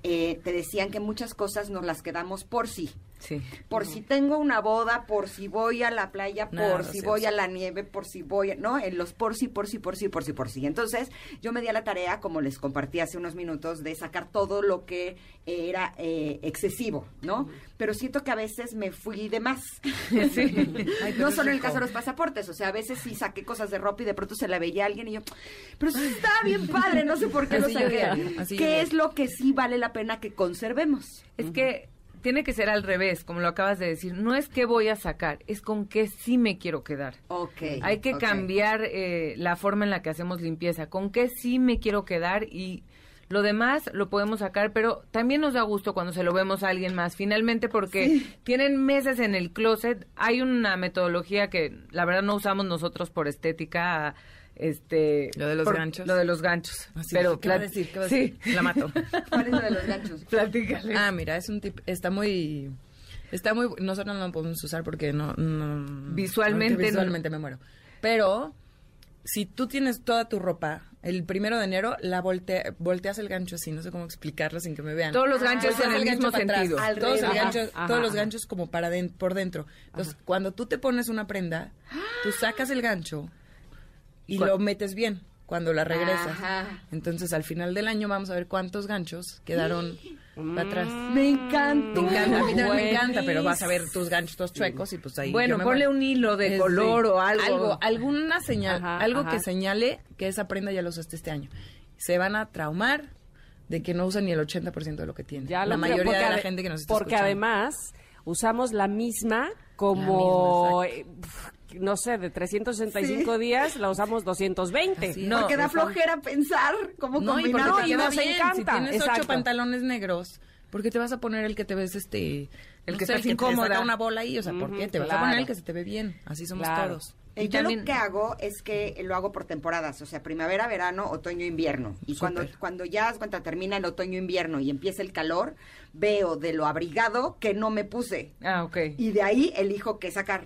eh, te decían que muchas cosas nos las quedamos por sí. Sí. Por si tengo una boda, por si voy a la playa, por si voy usa. a la nieve, por si voy, a- ¿no? En los por si, por si, por si, por si, por si. Entonces, yo me di a la tarea, como les compartí hace unos minutos, de sacar todo lo que era eh, excesivo, ¿no? Pero siento que a veces me fui de más. no solo en el caso de los pasaportes, o sea, a veces sí saqué cosas de ropa y de pronto se la veía a alguien y yo, pero sí está bien padre, no sé por qué lo saqué. ¿Qué es lo que sí vale la pena que conservemos? Es que tiene que ser al revés, como lo acabas de decir. No es que voy a sacar, es con qué sí me quiero quedar. Ok. Hay que cambiar eh, la forma en la que hacemos limpieza. Con qué sí me quiero quedar y lo demás lo podemos sacar, pero también nos da gusto cuando se lo vemos a alguien más. Finalmente, porque tienen meses en el closet. Hay una metodología que la verdad no usamos nosotros por estética. Este, Lo de los por- ganchos. Lo de los ganchos. Así, pero ¿qué va a decir? ¿Qué va a sí. La mato. ¿Cuál es lo de los ganchos? Platícale. Ah, mira, es un tip, está muy, está muy, nosotros no lo podemos usar porque no, no- Visualmente no. visualmente me muero. Pero, si tú tienes toda tu ropa, el primero de enero, la volte- volteas el gancho así, no sé cómo explicarlo sin que me vean. Todos los ganchos Volteas en el mismo atrás, sentido. Todos, el gancho- Ajá, todos los ganchos como para den- por dentro. Entonces, cuando tú te pones una prenda, tú sacas el gancho y ¿Cuál? lo metes bien cuando la regresas. Ajá. Entonces, al final del año vamos a ver cuántos ganchos quedaron para atrás. Me encanta. Me encanta, a mí también me encanta, pero vas a ver tus ganchos todos chuecos y pues ahí. Bueno, ponle un hilo de Es color o algo. alguna señal, Ajá, algo ajá. que señale que esa prenda ya la usaste este año. Se van a traumar de que no usan ni el 80% de lo que tienen. Ya la creo, mayoría de la gente que nos está Porque escuchando. además usamos la misma como, La misma, pf, no sé, de 365 días la usamos 220. Así es. No, porque da flojera pensar cómo No, y combinar. porque te y nos bien. encanta, Si tienes exacto. ocho pantalones negros, ¿por qué te vas a poner el que te ves este... El no que sé, estás te incómoda. una bola ahí, o sea, ¿por qué? Te vas a poner el que se te ve bien. Así somos Claro. todos. Eh, Y yo también- lo que hago es que lo hago por temporadas, o sea, primavera, verano, otoño, invierno. Y cuando, cuando ya cuenta, termina el otoño, invierno y empieza el calor, veo de lo abrigado que no me puse. Ah, ok. Y de ahí elijo qué sacar.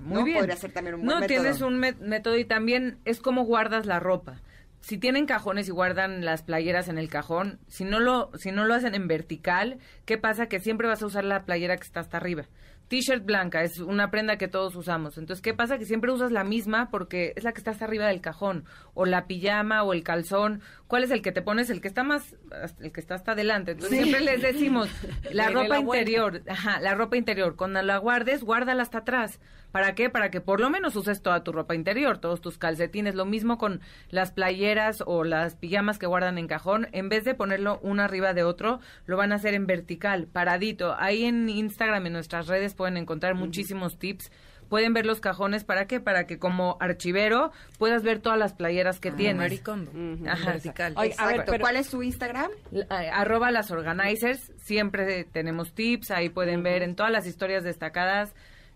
Muy ¿no? bien. Podría ser también un buen No, método. tienes un método y también es como guardas la ropa. Si tienen cajones y guardan las playeras en el cajón, si no lo si no lo hacen en vertical, ¿qué pasa? Que siempre vas a usar la playera que está hasta arriba. T-shirt blanca es una prenda que todos usamos. Entonces, ¿qué pasa? Que siempre usas la misma porque es la que está hasta arriba del cajón. O la pijama o el calzón. ¿Cuál es el que te pones? El que está más, el que está hasta adelante. Entonces, siempre les decimos, la ropa la interior, ajá, la ropa interior, cuando la guardes, guárdala hasta atrás, ¿Para qué? Para que por lo menos uses toda tu ropa interior, todos tus calcetines. Lo mismo con las playeras o las pijamas que guardan en cajón. En vez de ponerlo uno arriba de otro, lo van a hacer en vertical, paradito. Ahí en Instagram, en nuestras redes, pueden encontrar muchísimos tips pueden ver los cajones para qué para que como archivero puedas ver todas las playeras que tienes Maricondo. Ajá. Vertical. Oye, a ver, pero- ¿Cuál es su Instagram? Eh, arroba las organizers, siempre tenemos tips, ahí pueden ver en todas las historias destacadas.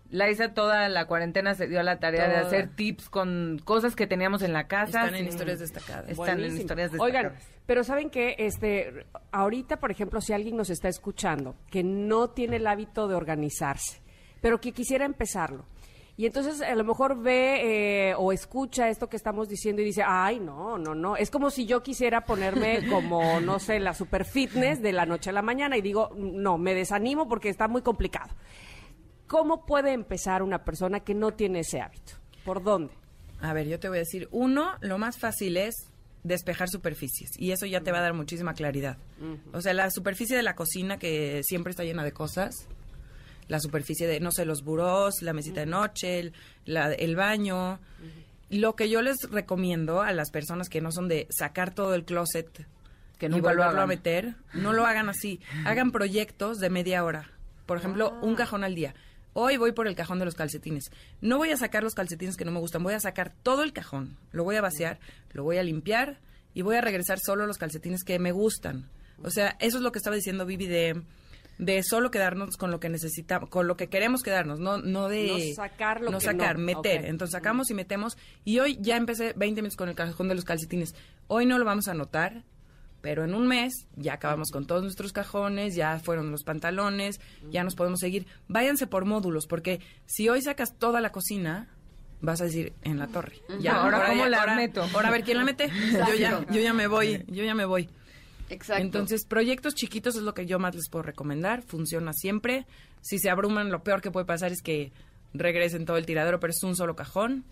Laisa toda la cuarentena se dio a la tarea de hacer tips con cosas que teníamos en la casa. Están en Sí. historias destacadas. Están en Buenísimo. historias Oigan, destacadas. pero saben que este ahorita, por ejemplo, si alguien nos está escuchando que no tiene el hábito de organizarse, pero que quisiera empezarlo. Y entonces a lo mejor ve eh, o escucha esto que estamos diciendo y dice, ay, no, no, no. Es como si yo quisiera ponerme como, no sé, la super fitness de la noche a la mañana y digo, no, me desanimo porque está muy complicado. ¿Cómo puede empezar una persona que no tiene ese hábito? ¿Por dónde? A ver, yo te voy a decir, uno, lo más fácil es despejar superficies y eso ya te va a dar muchísima claridad. O sea, la superficie de la cocina que siempre está llena de cosas, la superficie de, no sé, los burós, la mesita de noche, el, la- el baño. Lo que yo les recomiendo a las personas que no son de sacar todo el closet Que y nunca lo volverlo a meter, no lo hagan así. Hagan proyectos de media hora. Por ejemplo, un cajón al día. Hoy voy por el cajón de los calcetines. No voy a sacar los calcetines que no me gustan, voy a sacar todo el cajón. Lo voy a vaciar, lo voy a limpiar y voy a regresar solo los calcetines que me gustan. O sea, eso es lo que estaba diciendo Vivi de, de solo quedarnos con lo que necesitamos, con lo que queremos quedarnos, no, no de... No sacar lo no que sacar, no. meter. Entonces sacamos y metemos. Y hoy ya empecé 20 minutos con el cajón de los calcetines. Hoy no lo vamos a notar, pero en un mes ya acabamos con todos nuestros cajones, ya fueron los pantalones, ya nos podemos seguir. Váyanse por módulos, porque si hoy sacas toda la cocina, vas a decir en la torre. Ya, Ahora, ¿cómo ya- la ahora- meto? Ahora a ver quién la mete. Yo ya, yo ya me voy, yo ya me voy. Exacto. Entonces, proyectos chiquitos es lo que yo más les puedo recomendar. Funciona siempre. Si se abruman, lo peor que puede pasar es que regresen todo el tiradero, pero es un solo cajón.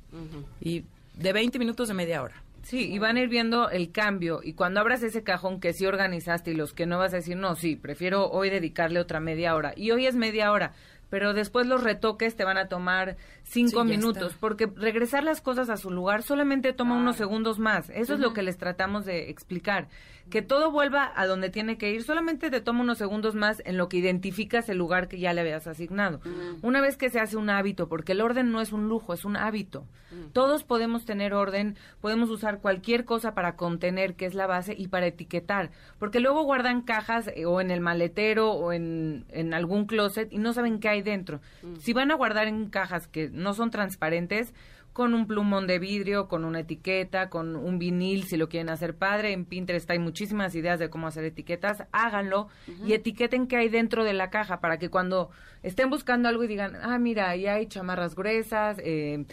Y de 20 minutos de media hora. Sí, y van a ir viendo el cambio. Y cuando abras ese cajón que sí organizaste y los que no vas a decir, no, sí, prefiero hoy dedicarle otra media hora. Y hoy es media hora, pero después los retoques te van a tomar cinco Sí, minutos, porque regresar las cosas a su lugar solamente toma unos segundos más. Eso es lo que les tratamos de explicar. Que todo vuelva a donde tiene que ir, solamente te toma unos segundos más en lo que identificas el lugar que ya le habías asignado. Una vez que se hace un hábito, porque el orden no es un lujo, es un hábito. Todos podemos tener orden, podemos usar cualquier cosa para contener, que es la base, y para etiquetar. Porque luego guardan cajas eh, o en el maletero o en, en algún closet y no saben qué hay dentro. Si van a guardar en cajas que no son transparentes, con un plumón de vidrio, con una etiqueta, con un vinil, si lo quieren hacer padre. En Pinterest hay muchísimas ideas de cómo hacer etiquetas. Háganlo y etiqueten qué hay dentro de la caja para que cuando estén buscando algo y digan, ah, mira, ahí hay chamarras gruesas, eh,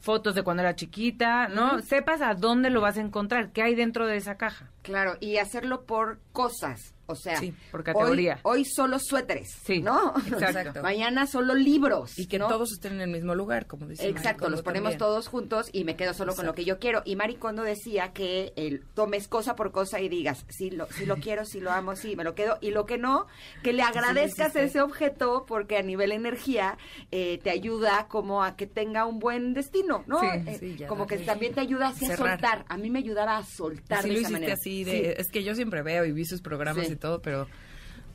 fotos de cuando era chiquita, ¿no? Sepas a dónde lo vas a encontrar, qué hay dentro de esa caja. Claro, y hacerlo por cosas. O sea, Sí, por categoría. Hoy, hoy solo suéteres, Sí, ¿no? exacto. Mañana solo libros. Y que ¿no? todos estén en el mismo lugar, como dice Exacto, los ponemos también. todos juntos y me quedo solo con lo que yo quiero. Y Maricondo decía que el, tomes cosa por cosa y digas, sí lo, sí lo quiero, sí lo amo, sí, me lo quedo. Y lo que no, que le agradezcas hiciste. ese objeto porque a nivel energía eh, te ayuda como a que tenga un buen destino, ¿no? Sí, Eh, sí, ya como que también te ayuda así a soltar. A mí me ayudaba a soltar Sí de lo esa hiciste manera. así de... Sí. Es que yo siempre veo y vi sus programas Sí. Y todo, pero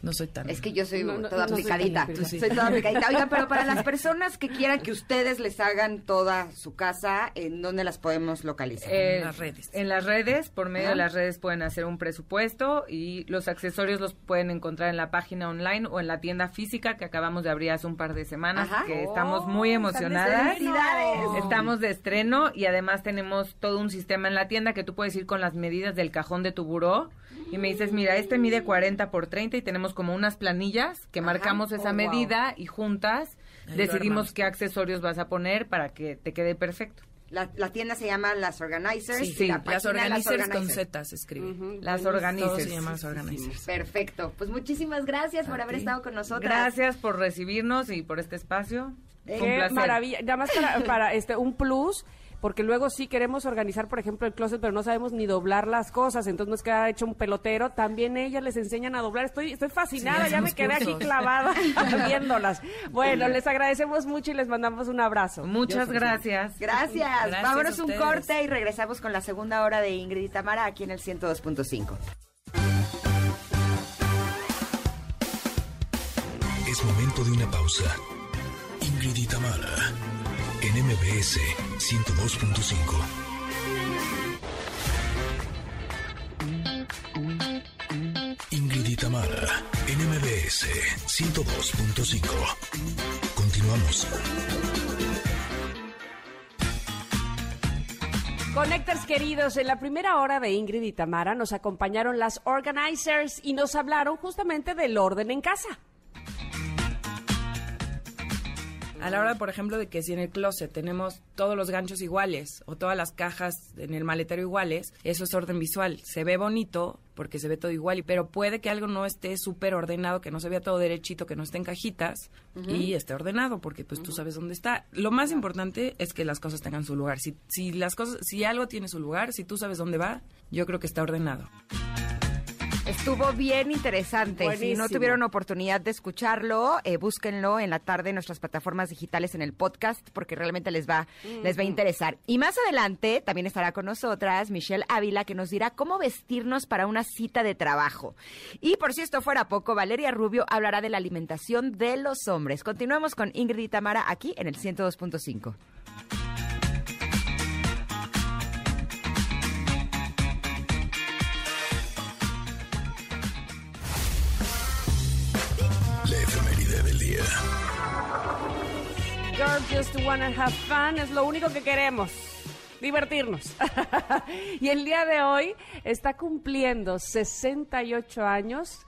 no soy tan... Es que yo soy No, no, toda no soy toda aplicadita. Oigan, pero para las personas que quieran que ustedes les hagan toda su casa, ¿en dónde las podemos localizar? Eh, las redes. En las redes, por medio Ajá. de las redes pueden hacer un presupuesto y los accesorios los pueden encontrar en la página online o en la tienda física que acabamos de abrir hace un par de semanas, Ajá. que Oh, estamos muy emocionadas. felicidades. Estamos de estreno y además tenemos todo un sistema en la tienda que tú puedes ir con las medidas del cajón de tu buró y me dices, mira, este mide 40 por 30 y tenemos como unas planillas que Ajá. marcamos esa Oh, wow. medida y juntas Ahí decidimos qué accesorios vas a poner para que te quede perfecto. La, la tienda se llama Las Organizers. Sí, y la las organizers con Organizers. Z se escribe. Las Todo organizers. se llama las organizers. Perfecto. Pues muchísimas gracias por A haber ti. estado con nosotras. Gracias por recibirnos y por este espacio. Qué placer. maravilla. Nada más para, para, este un plus. Porque luego sí queremos organizar, por ejemplo, el closet, pero no sabemos ni doblar las cosas, entonces nos queda hecho un pelotero. También ellas les enseñan a doblar. Estoy, estoy fascinada, ya me quedé aquí clavada viéndolas. Bueno, les agradecemos mucho y les mandamos un abrazo. Muchas gracias. Gracias. Gracias Vámonos a un corte y regresamos con la segunda hora de Ingrid y Tamara aquí en el 102.5. Es momento de una pausa. Ingrid y Tamara, en MBS 102.5. Ingrid y Tamara, en MBS 102.5. Continuamos. Connectors queridos, en la primera hora de Ingrid y Tamara nos acompañaron las organizers y nos hablaron justamente del orden en casa. A la hora, por ejemplo, de que si en el closet tenemos todos los ganchos iguales o todas las cajas en el maletero iguales, eso es orden visual. Se ve bonito porque se ve todo igual, y- pero puede que algo no esté súper ordenado, que no se vea todo derechito, que no esté en cajitas y esté ordenado porque pues tú sabes dónde está. Lo más importante es que las cosas tengan su lugar. Si, si las cosas, si algo tiene su lugar, si tú sabes dónde va, yo creo que está ordenado. Estuvo bien interesante. Si no tuvieron oportunidad de escucharlo, eh, búsquenlo en la tarde en nuestras plataformas digitales en el podcast porque realmente les va, les va a interesar. Y más adelante también estará con nosotras Michelle Ávila que nos dirá cómo vestirnos para una cita de trabajo. Y por si esto fuera poco, Valeria Rubio hablará de la alimentación de los hombres. Continuemos con Ingrid y Tamara aquí en el 102.5. día. Girls just wanna have fun, es lo único que queremos. Divertirnos. y el día de hoy está cumpliendo 68 años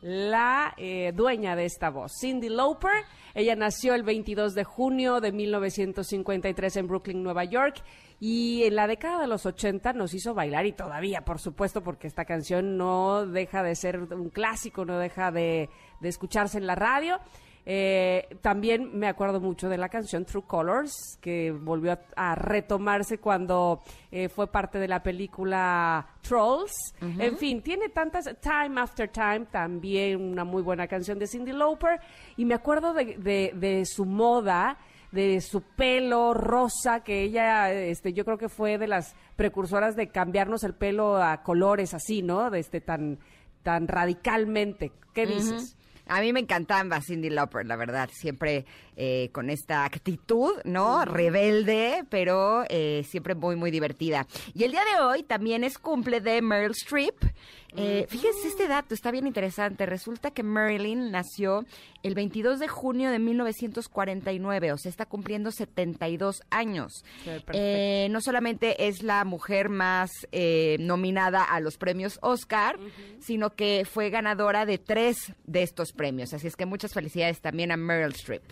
la eh, dueña de esta voz, Cindy Lauper. Ella nació el 22 de junio de 1953 en Brooklyn, Nueva York. Y en la década de los 80 nos hizo bailar y todavía, por supuesto, porque esta canción no deja de ser un clásico, no deja de, de escucharse en la radio. Eh, también me acuerdo mucho de la canción True Colors, que volvió a, a retomarse cuando eh, fue parte de la película Trolls. En fin, tiene tantas. Time After Time, también una muy buena canción de Cindy Lauper. Y me acuerdo de, de- de su moda de su pelo rosa, que ella, este, yo creo que fue de las precursoras de cambiarnos el pelo a colores así, ¿no? De este tan, tan radicalmente. ¿Qué dices? A mí me encantaba Cindy Lauper, la verdad, siempre eh, con esta actitud, ¿no? Rebelde, pero eh, siempre muy, muy divertida. Y el día de hoy también es cumple de Meryl Streep. Eh, Fíjense este dato, está bien interesante. Resulta que Marilyn nació el 22 de junio de 1949, o sea, está cumpliendo 72 años. Eh, no solamente es la mujer más eh, nominada a los premios Oscar, sino que fue ganadora de tres de estos premios. Así es que muchas felicidades también a Meryl Streep.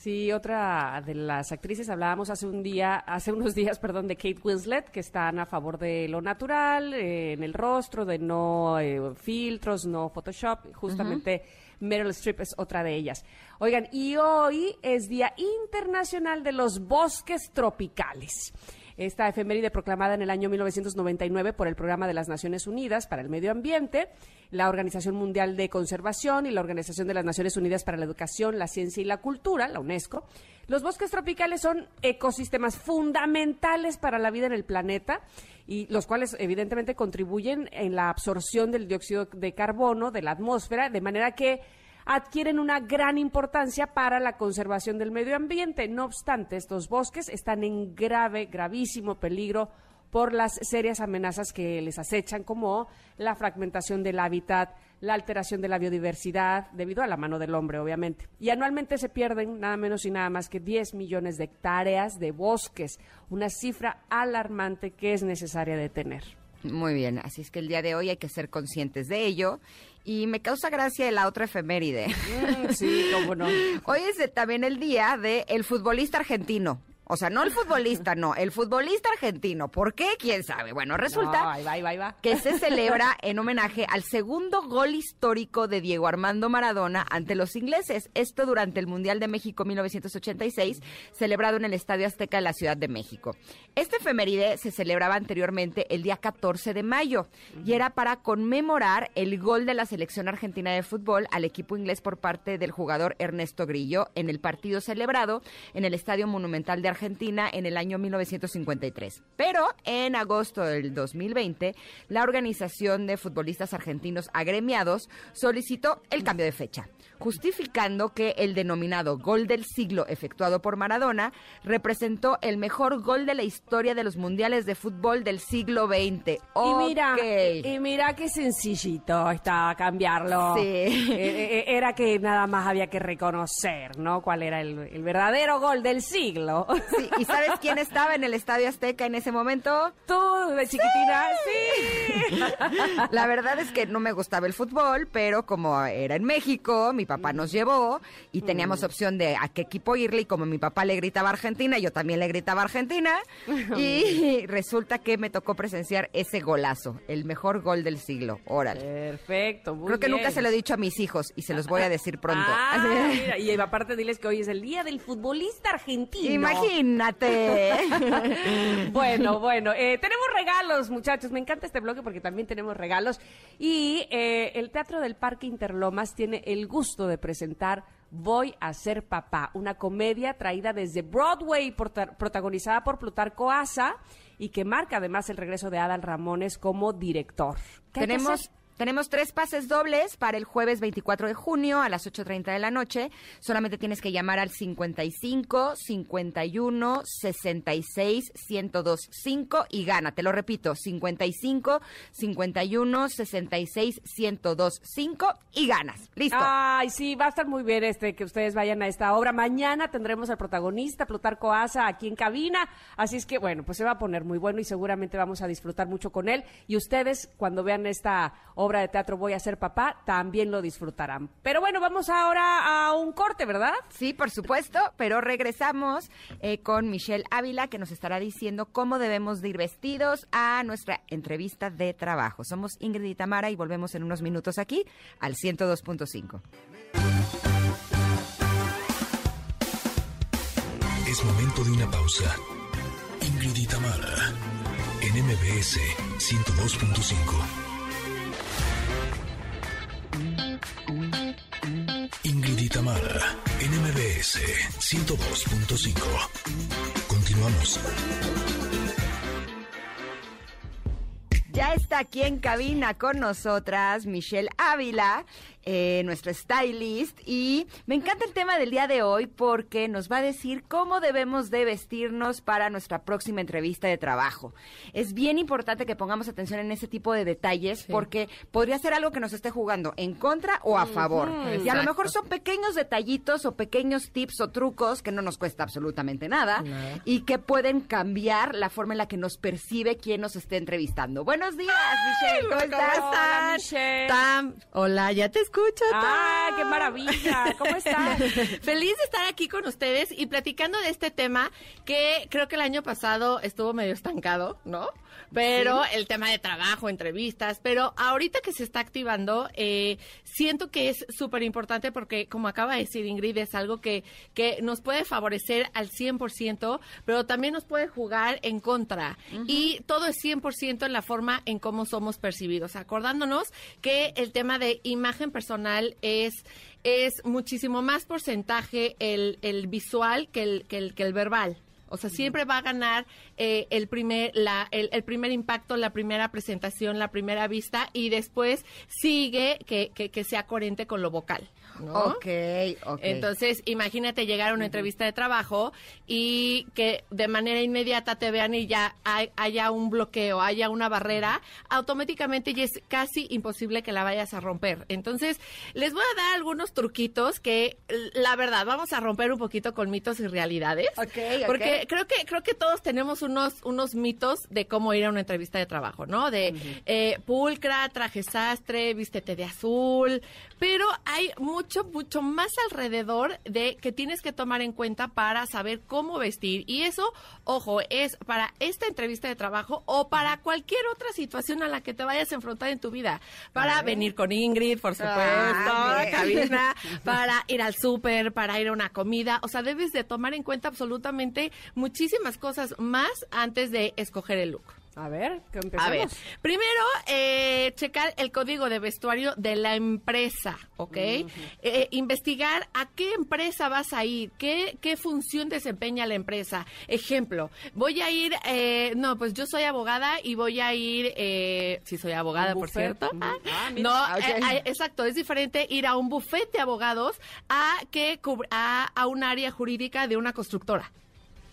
Sí, otra de las actrices hablábamos hace un día, hace unos días, perdón, de Kate Winslet, que están a favor de lo natural eh, en el rostro, de no eh, filtros, no Photoshop. Justamente Meryl Streep es otra de ellas. Oigan, y hoy es Día Internacional de los Bosques Tropicales. Esta efeméride proclamada en el año 1999 por el Programa de las Naciones Unidas para el Medio Ambiente, la Organización Mundial de Conservación y la Organización de las Naciones Unidas para la Educación, la Ciencia y la Cultura, la UNESCO. Los bosques tropicales son ecosistemas fundamentales para la vida en el planeta y los cuales evidentemente contribuyen en la absorción del dióxido de carbono de la atmósfera, de manera que adquieren una gran importancia para la conservación del medio ambiente. No obstante, estos bosques están en grave, gravísimo peligro por las serias amenazas que les acechan, como la fragmentación del hábitat, la alteración de la biodiversidad, debido a la mano del hombre, obviamente. Y anualmente se pierden nada menos y nada más que 10 millones de hectáreas de bosques, una cifra alarmante que es necesaria detener. Muy bien, así es que el día de hoy hay que ser conscientes de ello. Y me causa gracia la otra efeméride. Mm, sí, cómo no. Hoy es también el día del el futbolista argentino. O sea, no el futbolista, no, el futbolista argentino. ¿Por qué? ¿Quién sabe? Bueno, resulta No, ahí va, ahí va, ahí va. que se celebra en homenaje al segundo gol histórico de Diego Armando Maradona ante los ingleses. Esto durante el Mundial de México 1986, celebrado en el Estadio Azteca de la Ciudad de México. Este efeméride se celebraba anteriormente el día 14 de mayo y era para conmemorar el gol de la selección argentina de fútbol al equipo inglés por parte del jugador Ernesto Grillo en el partido celebrado en el Estadio Monumental de Argentina en el año 1953. Pero en agosto del 2020, la Organización de Futbolistas Argentinos Agremiados solicitó el cambio de fecha, justificando que el denominado gol del siglo efectuado por Maradona representó el mejor gol de la historia de los mundiales de fútbol del siglo XX. Y mira, y mira qué sencillito está cambiarlo. Sí. Eh, eh, Era que nada más había que reconocer, ¿no? Cuál era el, el verdadero gol del siglo. Sí, ¿Y sabes quién estaba en el Estadio Azteca en ese momento? Tú, de chiquitina, sí. La verdad es que no me gustaba el fútbol, pero como era en México, mi papá nos llevó y teníamos opción de a qué equipo irle y como mi papá le gritaba Argentina, yo también le gritaba Argentina y resulta que me tocó presenciar ese golazo, el mejor gol del siglo. Órale. Perfecto, muy Creo que bien. nunca se lo he dicho a mis hijos y se los voy a decir pronto. Ah, mira, y aparte diles que hoy es el día del futbolista argentino. Imagínate. Bueno, bueno, eh, tenemos regalos, muchachos. Me encanta este bloque porque también tenemos regalos. Y eh, el Teatro del Parque Interlomas tiene el gusto de presentar Voy a ser papá, una comedia traída desde Broadway, porta- protagonizada por Plutarco Asa y que marca además el regreso de Adal Ramones como director. ¿Qué hay que Tenemos hacer? Tenemos tres pases dobles para el jueves 24 de junio a las 8.30 de la noche. Solamente tienes que llamar al 55 51 66 1025 y gana. Te lo repito, 55 51 66 1025 y ganas. Listo. Ay, sí, va a estar muy bien este que ustedes vayan a esta obra. Mañana tendremos al protagonista, Plutarco Asa, aquí en cabina. Así es que, bueno, pues se va a poner muy bueno y seguramente vamos a disfrutar mucho con él. Y ustedes, cuando vean esta obra de teatro Voy a ser papá, también lo disfrutarán. Pero bueno, vamos ahora a un corte, ¿verdad? Sí, por supuesto, pero regresamos eh, con Michelle Ávila que nos estará diciendo cómo debemos de ir vestidos a nuestra entrevista de trabajo. Somos Ingrid y Tamara y volvemos en unos minutos aquí al 102.5. Es momento de una pausa. Ingrid y Tamara, en MBS 102.5. Ingrid y Tamara, en MBS 102.5. Continuamos. Ya está aquí en cabina con nosotras Michelle Ávila, eh, nuestra stylist, y me encanta el tema del día de hoy porque nos va a decir cómo debemos de vestirnos para nuestra próxima entrevista de trabajo. Es bien importante que pongamos atención en ese tipo de detalles porque podría ser algo que nos esté jugando en contra o a favor. Y a lo mejor son pequeños detallitos o pequeños tips o trucos que no nos cuesta absolutamente nada y que pueden cambiar la forma en la que nos percibe quien nos esté entrevistando. Buenos días, Michelle, ¿cómo estás? Hola, Michelle. Tam, hola, ya te escucho. ¡Ah, qué maravilla! ¿Cómo estás? Feliz de estar aquí con ustedes y platicando de este tema que creo que el año pasado estuvo medio estancado, ¿no? Pero el tema de trabajo, entrevistas, pero ahorita que se está activando, eh, siento que es súper importante porque, como acaba de decir Ingrid, es algo que, que nos puede favorecer al 100%, pero también nos puede jugar en contra. Y todo es 100% en la forma en cómo somos percibidos. Acordándonos que el tema de imagen personal es es muchísimo más porcentaje el, el visual que el, que el, que el verbal. O sea, siempre va a ganar eh, el, primer, la, el, el primer impacto, la primera presentación, la primera vista y después sigue que, que, que sea coherente con lo vocal. ¿No? Ok, ok. Entonces, imagínate llegar a una entrevista de trabajo y que de manera inmediata te vean y ya hay- haya un bloqueo, haya una barrera, automáticamente ya es casi imposible que la vayas a romper. Entonces, les voy a dar algunos truquitos que, la verdad, vamos a romper un poquito con mitos y realidades. Ok, ok. Porque creo que creo que todos tenemos unos unos mitos de cómo ir a una entrevista de trabajo, ¿no? De eh, pulcra, traje sastre, vístete de azul, pero hay mucho mucho, más alrededor de que tienes que tomar en cuenta para saber cómo vestir. Y eso, ojo, es para esta entrevista de trabajo o para cualquier otra situación a la que te vayas a enfrentar en tu vida. Para venir con Ingrid, por supuesto, Ah, a bien. cabina, para ir al súper, para ir a una comida. O sea, debes de tomar en cuenta absolutamente muchísimas cosas más antes de escoger el look. A ver, que empecemos. A ver, primero, eh, checar el código de vestuario de la empresa, ¿ok? Eh, investigar a qué empresa vas a ir, qué, qué función desempeña la empresa. Ejemplo, voy a ir, eh, no, pues yo soy abogada y voy a ir, eh, sí soy abogada, por cierto. Ah, no, exacto, es diferente ir a un buffet de abogados a que a, a un área jurídica de una constructora.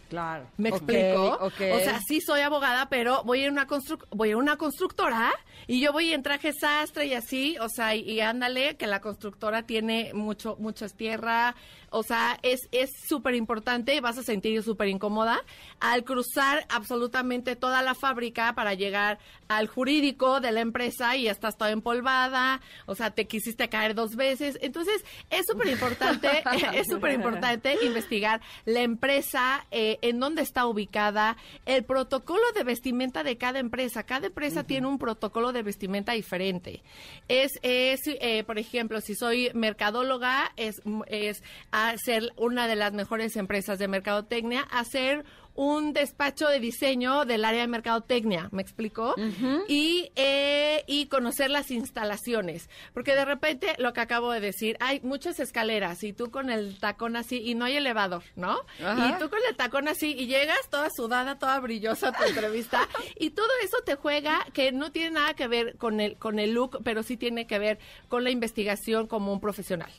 Claro. ¿Me explico? O sea, sí soy abogada, pero voy a una constru voy a una constructora y yo voy en traje sastre y así, o sea, y, y ándale que la constructora tiene mucho muchas tierra, o sea, es es súper importante, vas a sentir súper incómoda al cruzar absolutamente toda la fábrica para llegar al jurídico de la empresa y estás toda empolvada, o sea, te quisiste caer dos veces, entonces es súper importante, es súper importante investigar la empresa, eh, en dónde está ubicada, el protocolo de vestimenta de cada empresa. Cada empresa tiene un protocolo de vestimenta diferente. Es, es eh, por ejemplo, si soy mercadóloga, es, es hacer una de las mejores empresas de mercadotecnia, hacer un despacho de diseño del área de mercadotecnia, ¿me explicó? y, eh, y conocer las instalaciones, porque de repente lo que acabo de decir, hay muchas escaleras y tú con el tacón así y no hay elevador, ¿no? Y tú con el tacón así y llegas toda sudada, toda brillosa a tu entrevista y todo eso te juega que no tiene nada que ver con el con el look, pero sí tiene que ver con la investigación como un profesional.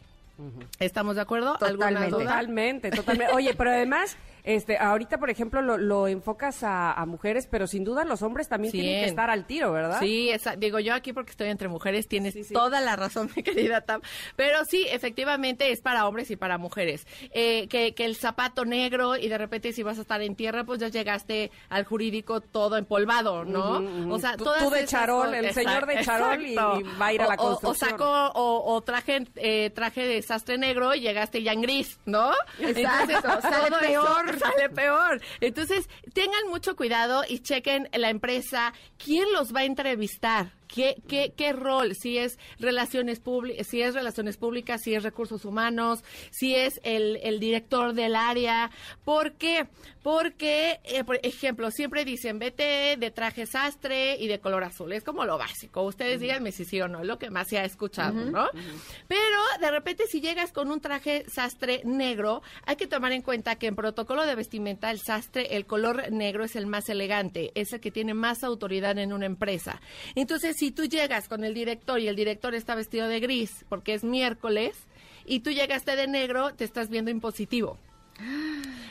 ¿Estamos de acuerdo? ¿Alguna Totalmente. Totalmente, totalmente. Oye, pero además, este, ahorita, por ejemplo, lo, lo enfocas a, a mujeres, pero sin duda los hombres también tienen que estar al tiro, ¿verdad? Sí, esa- digo yo aquí porque estoy entre mujeres, tienes Sí, sí. toda la razón, mi querida Tam. Pero sí, efectivamente es para hombres y para mujeres. Eh, que, que el zapato negro y de repente si vas a estar en tierra, pues ya llegaste al jurídico todo empolvado, ¿no? O sea, Tú- todas tú de charol, el señor de charol y- va a ir a la construcción. O, sacó, o, o traje, eh, traje de sastre negro y llegaste ya en gris, ¿no? Exacto, sale peor. sale peor. Entonces, tengan mucho cuidado y chequen la empresa, quién los va a entrevistar. ¿Qué, qué, qué rol? Si es relaciones públicas, si es relaciones públicas, si es recursos humanos, si es el, el director del área. ¿Por qué? Porque, eh, por ejemplo, siempre dicen, vete de traje sastre y de color azul. Es como lo básico. Ustedes díganme si sí o no, es lo que más se ha escuchado, ¿no? Pero de repente si llegas con un traje sastre negro, hay que tomar en cuenta que en protocolo de vestimenta el sastre, el color negro es el más elegante, es el que tiene más autoridad en una empresa. Entonces, si tú llegas con el director y el director está vestido de gris porque es miércoles y tú llegaste de negro, te estás viendo impositivo.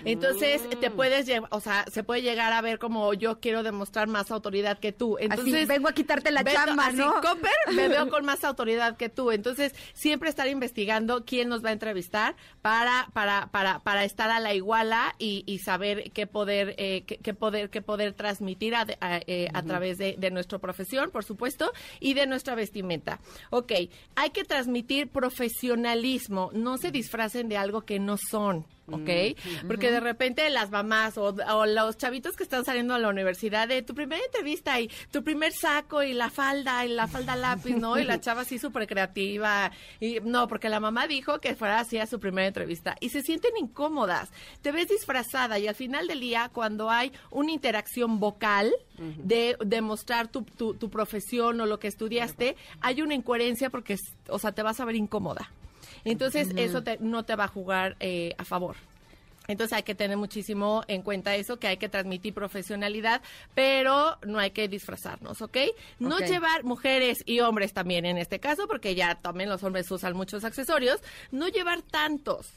Entonces te puedes llevar, o sea, se puede llegar a ver como yo quiero demostrar más autoridad que tú. Entonces Así, vengo a quitarte la Vengo- chamba, así, ¿no? Copper, me veo con más autoridad que tú. Entonces, siempre estar investigando quién nos va a entrevistar para, para, para, para estar a la iguala y, y saber qué poder, eh, qué, qué poder, qué poder transmitir a, a, eh, a través de, de nuestra profesión, por supuesto, y de nuestra vestimenta. Ok, hay que transmitir profesionalismo. No se disfracen de algo que no son. ¿Ok? Porque de repente las mamás o, o los chavitos que están saliendo a la universidad de tu primera entrevista y tu primer saco y la falda y la falda lápiz, ¿no? Y la chava así súper creativa. Y no, porque la mamá dijo que fuera así a su primera entrevista. Y se sienten incómodas. Te ves disfrazada y al final del día, cuando hay una interacción vocal de demostrar tu, tu, tu profesión o lo que estudiaste, hay una incoherencia porque, o sea, te vas a ver incómoda. Entonces, eso te- no te va a jugar eh, a favor. Entonces hay que tener muchísimo en cuenta eso, que hay que transmitir profesionalidad, pero no hay que disfrazarnos, ¿ok? No llevar mujeres y hombres también en este caso, porque ya también los hombres usan muchos accesorios, no llevar tantos.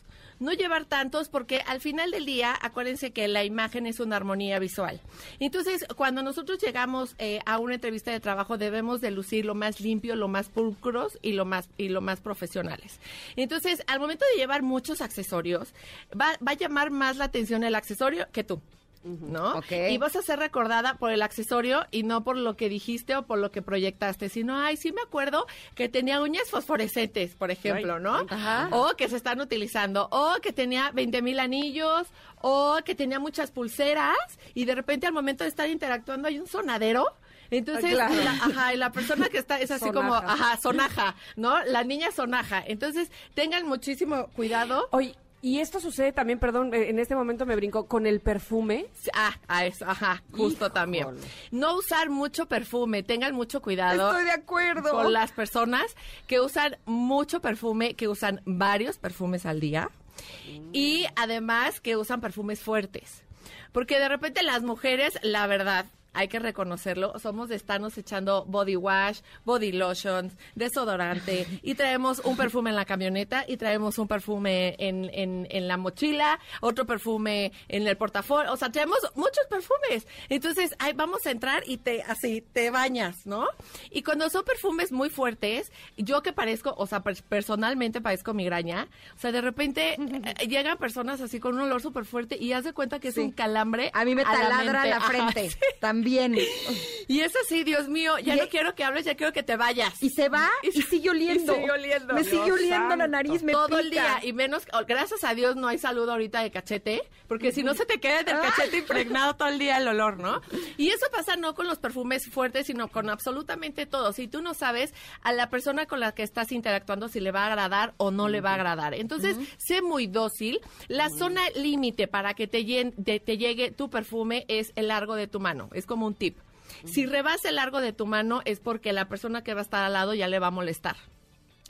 No llevar tantos porque al final del día, acuérdense que la imagen es una armonía visual. Entonces, cuando nosotros llegamos eh, a una entrevista de trabajo, debemos de lucir lo más limpio, lo más pulcros y lo más, y lo más profesionales. Entonces, al momento de llevar muchos accesorios, va, va a llamar más la atención el accesorio que tú. ¿No? Ok. Y vas a ser recordada por el accesorio y no por lo que dijiste o por lo que proyectaste, sino, ay, sí me acuerdo que tenía uñas fosforescentes, por ejemplo, Ay, ¿no? Ajá. O que se están utilizando, o que tenía 20 mil anillos, o que tenía muchas pulseras y de repente al momento de estar interactuando hay un sonadero. Entonces, claro. la, ajá, y la persona que está es así como, ajá, sonaja, ¿no? La niña sonaja. Entonces, tengan muchísimo cuidado. Oye, y esto sucede también, perdón, eh, en este momento me brinco, con el perfume. Ah, a eso, ajá, justo Híjole. también. No usar mucho perfume, tengan mucho cuidado. Estoy de acuerdo. Con las personas que usan mucho perfume, que usan varios perfumes al día y además que usan perfumes fuertes. Porque de repente las mujeres, la verdad, hay que reconocerlo, somos de estarnos echando body wash, body lotions, desodorante y traemos un perfume en la camioneta y traemos un perfume en, en, en la mochila, otro perfume en el portafolio, o sea, traemos muchos perfumes. Entonces, ahí vamos a entrar y te así te bañas, ¿no? Y cuando son perfumes muy fuertes, yo que parezco, o sea, per- personalmente parezco migraña, o sea, de repente eh, llegan personas así con un olor súper fuerte y haz de cuenta que es Sí. un calambre. A mí me la taladra la Ajá, frente. sí. También. Y es así, Dios mío, ya Y- no quiero que hables, ya quiero que te vayas. Y se va y, sigue oliendo. y sigue oliendo. Me Dios sigue oliendo la nariz, me todo el día y menos oh, gracias a Dios no hay saludo ahorita de cachete porque si no se te queda del cachete impregnado todo el día el olor no y eso pasa no con los perfumes fuertes sino con absolutamente todo. Si tú no sabes a la persona con la que estás interactuando si le va a agradar o no le va a agradar. Entonces sé muy dócil. La zona límite para que te, llen- te, te llegue tu perfume es el largo de tu mano. Es como un tip si rebasa el largo de tu mano es porque la persona que va a estar al lado ya le va a molestar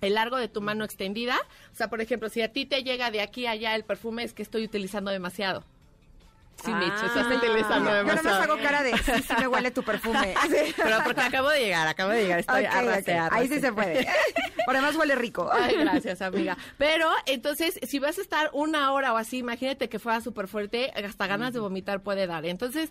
el largo de tu mano extendida. O sea, por ejemplo, si a ti te llega de aquí a allá el perfume, es que estoy utilizando demasiado. Sí, Mitch, Ah. estás utilizando Yo nada más demasiado. hago cara de, sí, sí me huele tu perfume. Pero porque acabo de llegar, acabo de llegar. Estoy Ok, arrasé, ok. arrasé. Ahí sí se puede. Por además huele rico. Ay, gracias, amiga. Pero, entonces, si vas a estar una hora o así, imagínate que fuera súper fuerte, hasta ganas de vomitar puede dar. Entonces,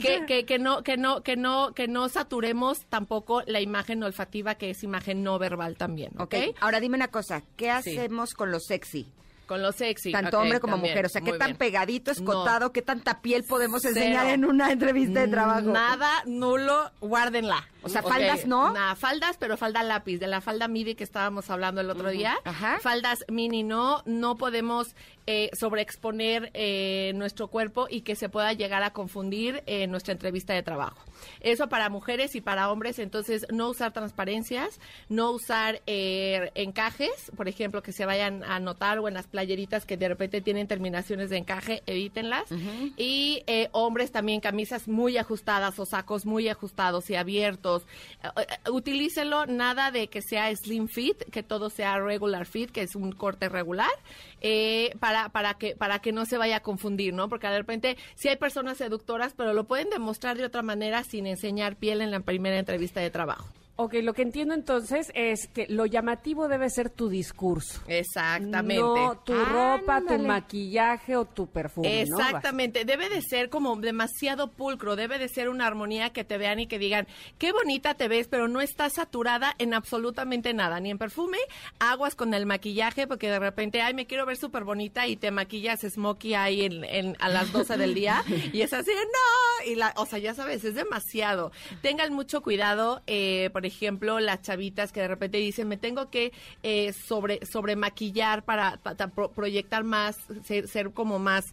que, que, que no, que no, que no, que no saturemos tampoco la imagen olfativa, que es imagen no verbal también, ¿ok? Ok, ahora dime una cosa, ¿qué hacemos con lo sexy? Con lo sexy. Tanto hombre como también. mujer, o sea, ¿qué Muy tan bien. pegadito, No. escotado, qué tanta piel podemos Cero. enseñar en una entrevista de trabajo? Nada, nulo, guárdenla. O sea, faldas, ¿no? Nada, faldas, pero falda lápiz, de la falda midi que estábamos hablando el otro día. Ajá. Faldas mini no, no podemos eh, sobreexponer eh, nuestro cuerpo y que se pueda llegar a confundir en nuestra entrevista de trabajo. Eso para mujeres y para hombres, entonces no usar transparencias, no usar eh, encajes, por ejemplo, que se vayan a notar o en las playeritas que de repente tienen terminaciones de encaje, evítenlas. Y eh, hombres también camisas muy ajustadas o sacos muy ajustados y abiertos. Eh, eh, utilícenlo, nada de que sea slim fit, que todo sea regular fit, que es un corte regular, eh, para, para, que, para que no se vaya a confundir, ¿no? Porque de repente sí hay personas seductoras, pero lo pueden demostrar de otra manera sin enseñar piel en la primera entrevista de trabajo. Ok, lo que entiendo entonces es que lo llamativo debe ser tu discurso. Exactamente. No tu ropa, tu maquillaje o tu perfume. ¿no? Exactamente, debe de ser como demasiado pulcro, debe de ser una armonía que te vean y que digan, qué bonita te ves, pero no estás saturada en absolutamente nada, ni en perfume, aguas con el maquillaje, porque de repente, ay, me quiero ver súper bonita y te maquillas smokey ahí en, en- a las 12 del día y es así, no, y la, o sea, ya sabes, es demasiado. Tengan mucho cuidado, eh, por ejemplo, las chavitas que de repente dicen, me tengo que eh, sobre, sobre maquillar para, para pro- proyectar más, ser, ser como más,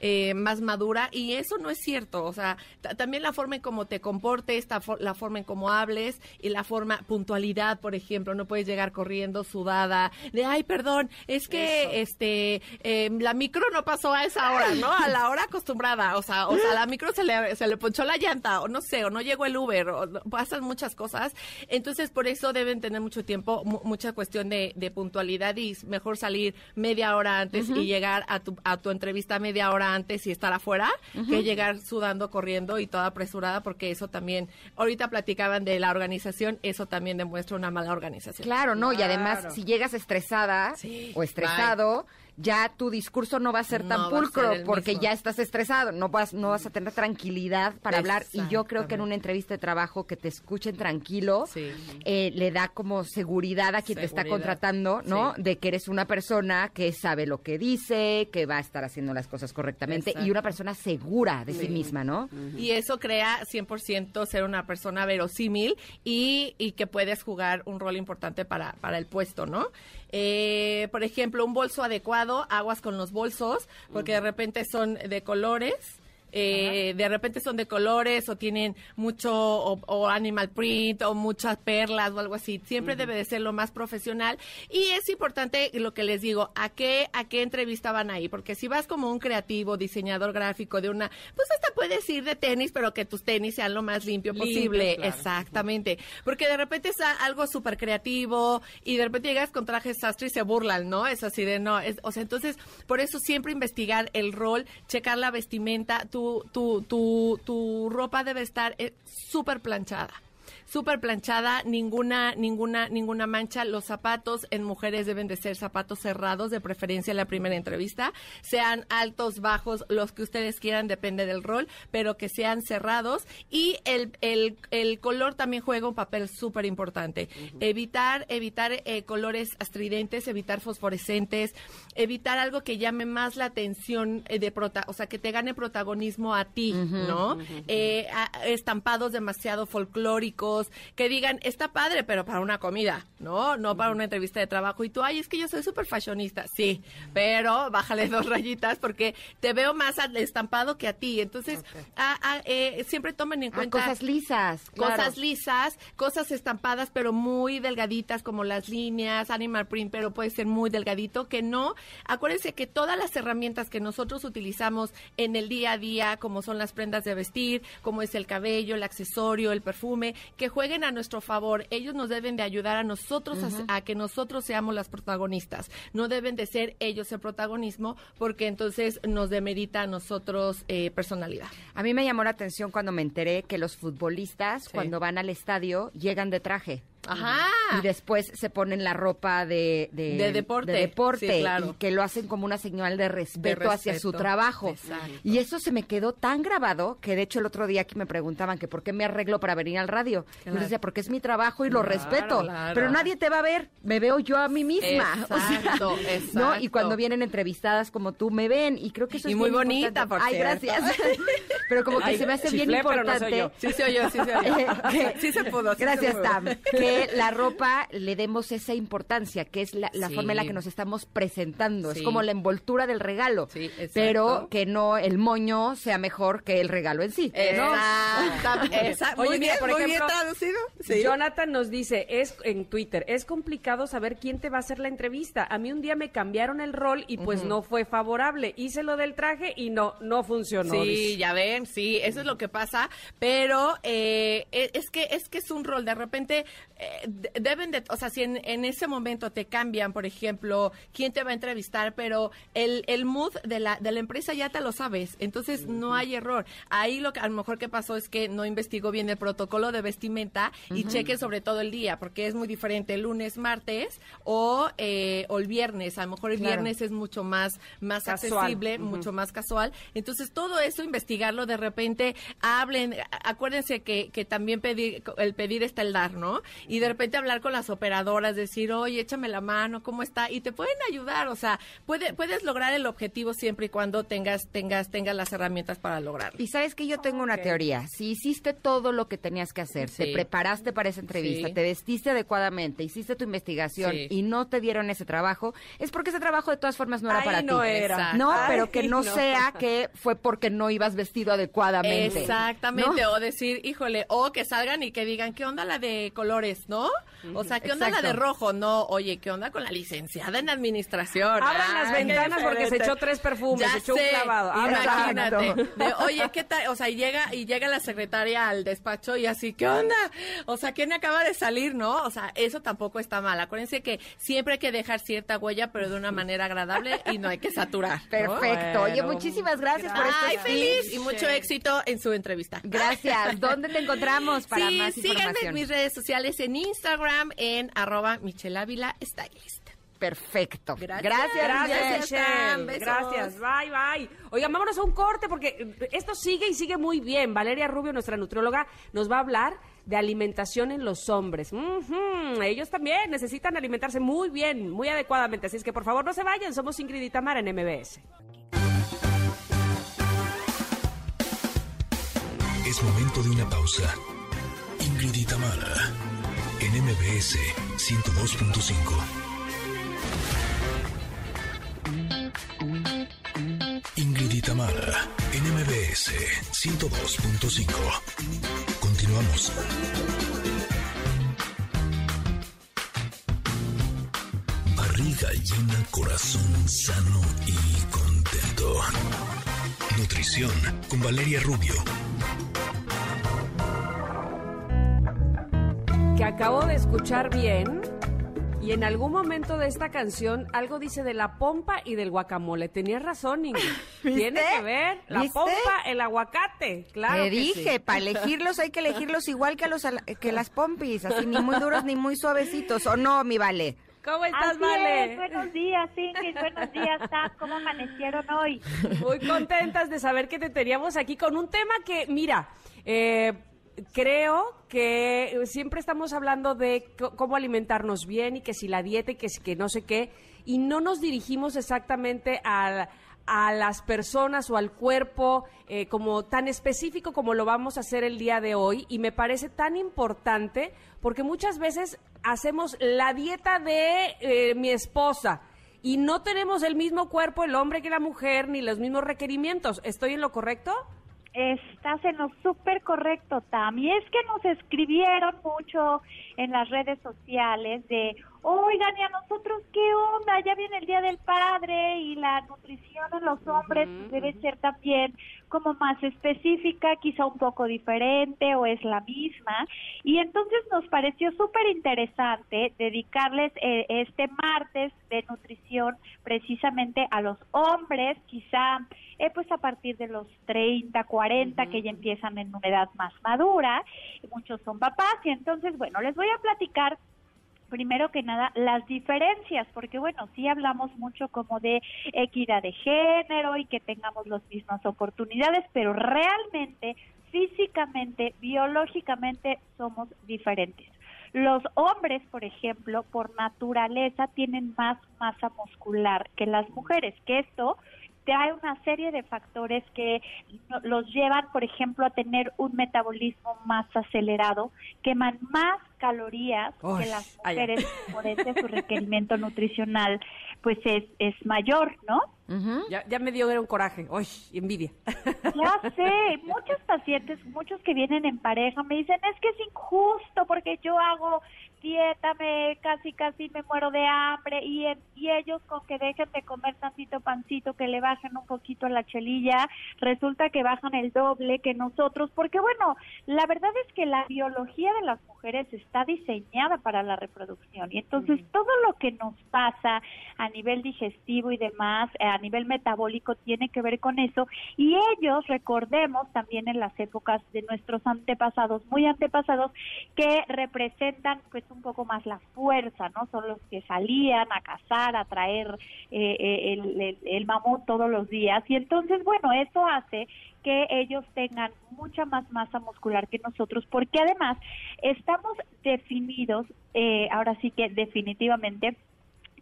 eh, más madura, y eso no es cierto, o sea, ta- también la forma en cómo te comportes, for- la forma en cómo hables, y la forma, puntualidad, por ejemplo, no puedes llegar corriendo sudada, de, ay, perdón, es que, este, eh, la micro no pasó a esa hora, ¿no? A la hora acostumbrada, o sea, o sea, la micro se le, se le ponchó la llanta, o no sé, o no llegó el Uber, o pasan muchas cosas, entonces por eso deben tener mucho tiempo, mu- mucha cuestión de, de puntualidad y es mejor salir media hora antes y llegar a tu, a tu entrevista media hora antes y estar afuera, que llegar sudando, corriendo y toda apresurada, porque eso también, ahorita platicaban de la organización, eso también demuestra una mala organización. Claro, no, y además si llegas estresada Sí, o estresado, ya tu discurso no va a ser tan No ser pulcro porque mismo. ya estás estresado, no vas, no vas a tener tranquilidad para hablar. Y yo creo que en una entrevista de trabajo que te escuchen tranquilo, Sí. eh, le da como seguridad a quien te está contratando, ¿no? Sí. De que eres una persona que sabe lo que dice, que va a estar haciendo las cosas correctamente y una persona segura de sí, Sí. misma, ¿no? Y eso crea 100% ser una persona verosímil y, y que puedes jugar un rol importante para, para el puesto, ¿no? Eh, por ejemplo, un bolso adecuado, aguas con los bolsos, porque de repente son de colores. Eh, de repente son de colores o tienen mucho o, o animal print o muchas perlas o algo así. Siempre debe de ser lo más profesional y es importante lo que les digo, a qué a qué entrevista van ahí, porque si vas como un creativo, diseñador gráfico de una, pues hasta puedes ir de tenis, pero que tus tenis sean lo más limpio posible. claro. Exactamente, porque de repente es algo súper creativo y de repente llegas con trajes sastre y se burlan, ¿no? Es así de no, es, o sea, entonces por eso siempre investigar el rol, checar la vestimenta, tu tu tu tu ropa debe estar eh, súper planchada súper planchada, ninguna, ninguna, ninguna mancha. Los zapatos en mujeres deben de ser zapatos cerrados, de preferencia en la primera entrevista. Sean altos, bajos, los que ustedes quieran, depende del rol, pero que sean cerrados. Y el, el, el color también juega un papel súper importante. Evitar, evitar eh, colores astridentes, evitar fosforescentes, evitar algo que llame más la atención eh, de prota, o sea, que te gane protagonismo a ti, ¿no? Eh, a- estampados demasiado folclóricos, que digan, está padre, pero para una comida, ¿no? No para una entrevista de trabajo. Y tú, ay, es que yo soy súper fashionista. Sí, pero bájale dos rayitas porque te veo más al estampado que a ti. Entonces, ah, ah, eh, siempre tomen en Ah, cuenta... cosas lisas. Cosas lisas, cosas estampadas, pero muy delgaditas, como las líneas, animal print, pero puede ser muy delgadito, que no. Acuérdense que todas las herramientas que nosotros utilizamos en el día a día, como son las prendas de vestir, como es el cabello, el accesorio, el perfume, que jueguen a nuestro favor. Ellos nos deben de ayudar a nosotros a, a que nosotros seamos las protagonistas. No deben de ser ellos el protagonismo, porque entonces nos demerita a nosotros eh, personalidad. A mí me llamó la atención cuando me enteré que los futbolistas, cuando van al estadio, llegan de traje. Ajá. Y después se ponen la ropa de, de, De deporte. de deporte, Sí, claro. y que lo hacen como una señal de respeto, hacia su respeto. trabajo. Exacto. Y eso se me quedó tan grabado que de hecho el otro día aquí me preguntaban que por qué me arreglo para venir al radio. Yo les decía, porque es mi trabajo y lo respeto. claro. Pero nadie te va a ver, me veo yo a mí misma. O sea, Exacto, ¿no? Y exacto. cuando vienen entrevistadas como tú me ven y creo que eso Y es muy bien bonita, por Ay, gracias. Pero como que Ay, se me hace bien chiflé, pero no importante. soy yo. Sí se oyó, sí se oyó. Eh, sí se pudo. sí se Gracias, pudo. Tam. Que la ropa le demos esa importancia, que es la, la Sí. forma en la que nos estamos presentando. Es como la envoltura del regalo. Sí, exacto. pero que no el moño sea mejor que el regalo en sí. ¿no? Exacto, exacto. Oye, muy mira, bien, por muy bien traducido. Sí. Jonathan nos dice, es en Twitter, es complicado saber quién te va a hacer la entrevista. A mí un día me cambiaron el rol y pues no fue favorable. Hice lo del traje y no, no funcionó. Sí, dice. ya ven, sí, eso es lo que pasa, pero eh, e- es que es que es un rol, de repente eh, de- deben de, o sea, si en, en ese momento te cambian, por ejemplo, quién te va a entrevistar, pero el, el mood de la, de la empresa ya te lo sabes, entonces no hay error. Ahí lo que a lo mejor que pasó es que no investigó bien el protocolo de vestimenta y cheque sobre todo el día, porque es muy diferente el lunes, martes o, eh, o el viernes, a lo mejor el Claro. viernes es mucho más, más Casual. accesible, mucho más casual. Entonces, todo eso, investigarlo, de repente, hablen, acuérdense que, que también pedir, el pedir está el dar, ¿no? Y de repente hablar con las operadoras, decir, oye, échame la mano, ¿cómo está? Y te pueden ayudar, o sea, puede, puedes lograr el objetivo siempre y cuando tengas, tengas, tengas las herramientas para lograrlo. Y sabes que yo tengo una teoría. Si hiciste todo lo que tenías que hacer, te Sí. preparaste para esa entrevista, Sí. te vestiste adecuadamente, hiciste tu investigación Sí. y no te dieron ese trabajo, es porque ese trabajo de todas formas no era Ay, para no ti. era. No, Ay, pero que no, no. sea que fue porque no ibas vestido adecuadamente. Exactamente, ¿no? o decir, híjole, o que salgan y que digan, ¿qué onda la de colores, no? O sea, ¿qué onda la de rojo? No, oye, ¿qué onda con la licenciada en administración? Abran las Ay, ventanas porque se echó tres perfumes, Ya se echó un clavado. Abran- Imagínate. De, oye, ¿qué tal? O sea, y llega, y llega la secretaria al despacho y así, ¿qué onda? O sea, ¿quién acaba de salir, no? O sea, eso tampoco está mal. Acuérdense que siempre hay que dejar cierta huella, pero de una manera agradable y no hay que saturar. ¿no? Perfecto. Oye, muchísimas gracias por Ay, estos feliz y mucho éxito en su entrevista. Gracias. ¿Dónde te encontramos para sí, más síganme en mis redes sociales en Instagram en arroba Michelle Ávila Stylist. perfecto. Gracias. Gracias, Gracias, Michelle. Michelle. Besos. Gracias. Bye, bye. Oigan, vámonos a un corte porque esto sigue y sigue muy bien. Valeria Rubio, nuestra nutrióloga, nos va a hablar de alimentación en los hombres. Ellos también necesitan alimentarse muy bien, muy adecuadamente. Así es que por favor no se vayan. Somos Ingrid y Tamara en MBS. Es momento de una pausa. Ingrid y Tamara, en MBS 102.5. Ingrid y Tamara, en MBS 102.5. Continuamos. Barriga llena, corazón sano y contento. Nutrición con Valeria Rubio. Que acabo de escuchar bien. Y en algún momento de esta canción algo dice de la pompa y del guacamole. Tenías razón, Ingrid. Tiene que ver la ¿Viste? pompa, el aguacate. Claro. Te que dije, sí. para elegirlos hay que elegirlos igual que a los que las pompis, así ni muy duros ni muy suavecitos, ¿o no, mi vale? ¿Cómo estás, Así Vale? es, buenos días, Ingrid, buenos días, Tam, ¿cómo amanecieron hoy? Muy contentas de saber que te teníamos aquí con un tema que, mira, eh, creo que siempre estamos hablando de cómo alimentarnos bien y que si la dieta y que, si- que no sé qué, y no nos dirigimos exactamente al- a las personas o al cuerpo eh, como tan específico como lo vamos a hacer el día de hoy y me parece tan importante porque muchas veces hacemos la dieta de eh, mi esposa y no tenemos el mismo cuerpo el hombre que la mujer ni los mismos requerimientos. ¿Estoy en lo correcto? Estás en lo súper correcto, Tam. Y es que nos escribieron mucho en las redes sociales de, oigan, ¿y a nosotros qué onda? Ya viene el Día del Padre y la nutrición en los hombres debe ser también como más específica, quizá un poco diferente o es la misma. Y entonces nos pareció súper interesante dedicarles eh, este martes de nutrición precisamente a los hombres, quizá eh, pues a partir de los 30, 40, que ya empiezan en una edad más madura, y muchos son papás, y entonces, bueno, les voy a platicar primero que nada las diferencias, porque bueno, sí hablamos mucho como de equidad de género y que tengamos las mismas oportunidades, pero realmente, físicamente, biológicamente somos diferentes. Los hombres, por ejemplo, por naturaleza tienen más masa muscular que las mujeres, que esto trae una serie de factores que los llevan, por ejemplo, a tener un metabolismo más acelerado, queman más calorías Uy, que las mujeres, por ende su requerimiento nutricional pues es, es mayor, ¿no? Ya, ya me dio un coraje. Uy, envidia. Ya sé, muchos pacientes, muchos que vienen en pareja me dicen, es que es injusto porque yo hago dieta, me casi casi me muero de hambre y, en- y ellos con que dejen de comer tantito pancito, que le bajen un poquito la chelilla, resulta que bajan el doble que nosotros, porque bueno, la verdad es que la biología de las mujeres está diseñada para la reproducción y entonces todo lo que nos pasa a nivel digestivo y demás, a nivel metabólico tiene que ver con eso y ellos, recordemos también en las épocas de nuestros antepasados, muy antepasados, que representan pues un poco más la fuerza, ¿no? Son los que salían a cazar, a traer eh, eh, el, el, el mamut todos los días y entonces, bueno, eso hace que ellos tengan mucha más masa muscular que nosotros, porque además estamos definidos, eh, ahora sí que definitivamente,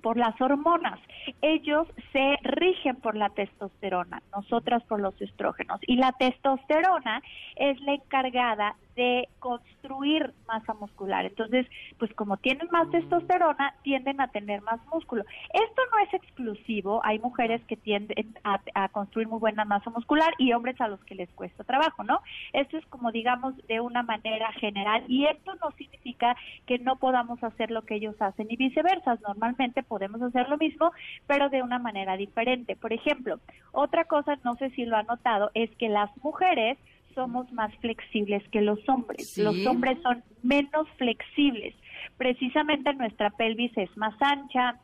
por las hormonas. Ellos se rigen por la testosterona, nosotras por los estrógenos. Y la testosterona es la encargada de construir masa muscular. Entonces, pues como tienen más testosterona, tienden a tener más músculo. Esto no es exclusivo, hay mujeres que tienden a, construir muy buena masa muscular y hombres a los que les cuesta trabajo, ¿no? Esto es como digamos de una manera general y esto no significa que no podamos hacer lo que ellos hacen y viceversa. Normalmente podemos hacer lo mismo, pero de una manera diferente. Por ejemplo, otra cosa, no sé si lo han notado, es que las mujeres somos más flexibles que los hombres. Sí. Los hombres son menos flexibles. Precisamente nuestra pelvis es más ancha,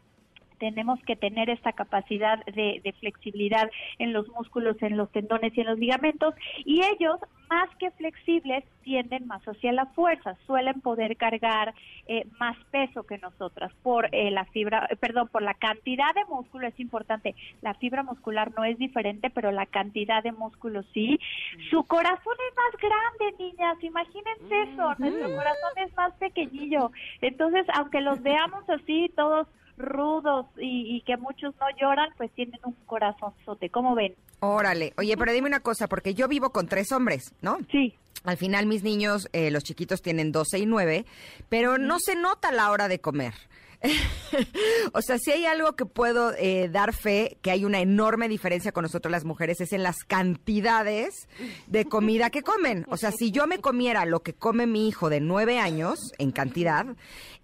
tenemos que tener esta capacidad de, de flexibilidad en los músculos, en los tendones y en los ligamentos, y ellos más que flexibles tienden más hacia la fuerza, suelen poder cargar eh, más peso que nosotras por eh, la fibra, eh, perdón, por la cantidad de músculo es importante. La fibra muscular no es diferente, pero la cantidad de músculo sí. Su corazón es más grande, niñas, imagínense eso, nuestro corazón es más pequeñillo. Entonces, aunque los veamos así, todos rudos y, y que muchos no lloran, pues tienen un corazonzote. ¿Cómo ven? Órale. Oye, pero dime una cosa, porque yo vivo con tres hombres, ¿no? Sí. Al final mis niños, eh, los chiquitos tienen 12 y 9, pero no se nota la hora de comer. o sea, si hay algo que puedo eh, dar fe, que hay una enorme diferencia con nosotros las mujeres, es en las cantidades de comida que comen. O sea, si yo me comiera lo que come mi hijo de nueve años en cantidad,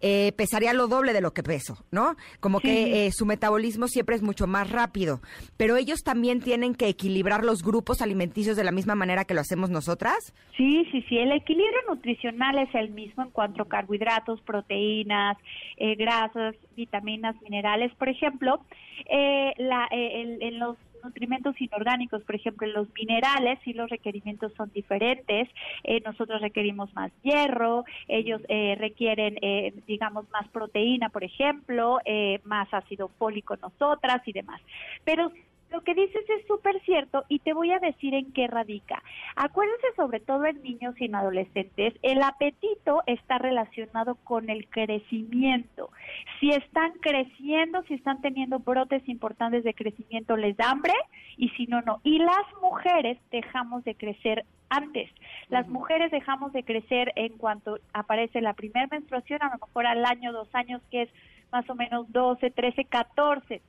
eh, pesaría lo doble de lo que peso, ¿no? Como que eh, su metabolismo siempre es mucho más rápido. Pero ellos también tienen que equilibrar los grupos alimenticios de la misma manera que lo hacemos nosotras. Sí, sí, sí. El equilibrio nutricional es el mismo en cuanto a carbohidratos, proteínas, eh, vitaminas, minerales. Por ejemplo, eh, la, eh, el- en los nutrimentos inorgánicos, por ejemplo, los minerales, sí los requerimientos son diferentes. Eh, nosotros requerimos más hierro, ellos eh, requieren, eh, digamos, más proteína, por ejemplo, eh, más ácido fólico nosotras y demás. Pero lo que dices es súper cierto y te voy a decir en qué radica. Acuérdense sobre todo en niños y en adolescentes, el apetito está relacionado con el crecimiento. Si están creciendo, si están teniendo brotes importantes de crecimiento, les da hambre y si no, no. Y las mujeres dejamos de crecer antes. Las mujeres dejamos de crecer en cuanto aparece la primera menstruación, a lo mejor al año, dos años, que es más o menos 12, 13, 14 y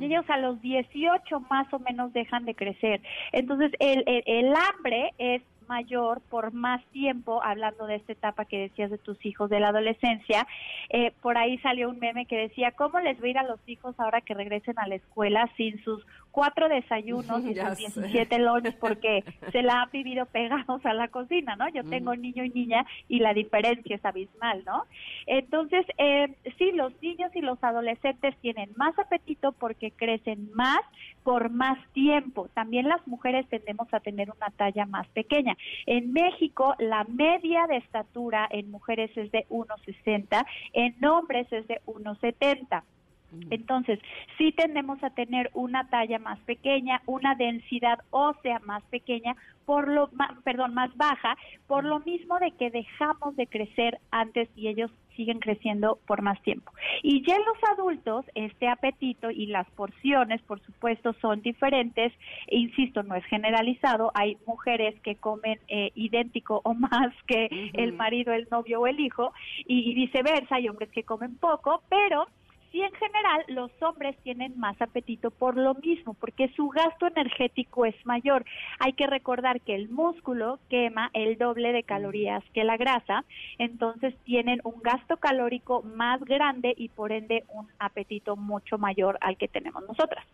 ellos a los 18 más o menos dejan de crecer. Entonces, el, el, el hambre es mayor por más tiempo, hablando de esta etapa que decías de tus hijos de la adolescencia, eh, por ahí salió un meme que decía, ¿cómo les va a ir a los hijos ahora que regresen a la escuela sin sus cuatro desayunos y sé. 17 lunch porque se la han vivido pegados a la cocina, ¿no? Yo tengo niño y niña y la diferencia es abismal, ¿no? Entonces, eh, sí, los niños y los adolescentes tienen más apetito porque crecen más por más tiempo. También las mujeres tendemos a tener una talla más pequeña. En México, la media de estatura en mujeres es de 1,60, en hombres es de 1,70. Entonces, sí tendemos a tener una talla más pequeña, una densidad ósea más pequeña, por lo, perdón, más baja, por lo mismo de que dejamos de crecer antes y ellos siguen creciendo por más tiempo. Y ya en los adultos, este apetito y las porciones, por supuesto, son diferentes. E insisto, no es generalizado. Hay mujeres que comen eh, idéntico o más que el marido, el novio o el hijo, y, y viceversa. Hay hombres que comen poco, pero Sí, en general, los hombres tienen más apetito por lo mismo, porque su gasto energético es mayor. Hay que recordar que el músculo quema el doble de calorías que la grasa, entonces tienen un gasto calórico más grande y por ende un apetito mucho mayor al que tenemos nosotras.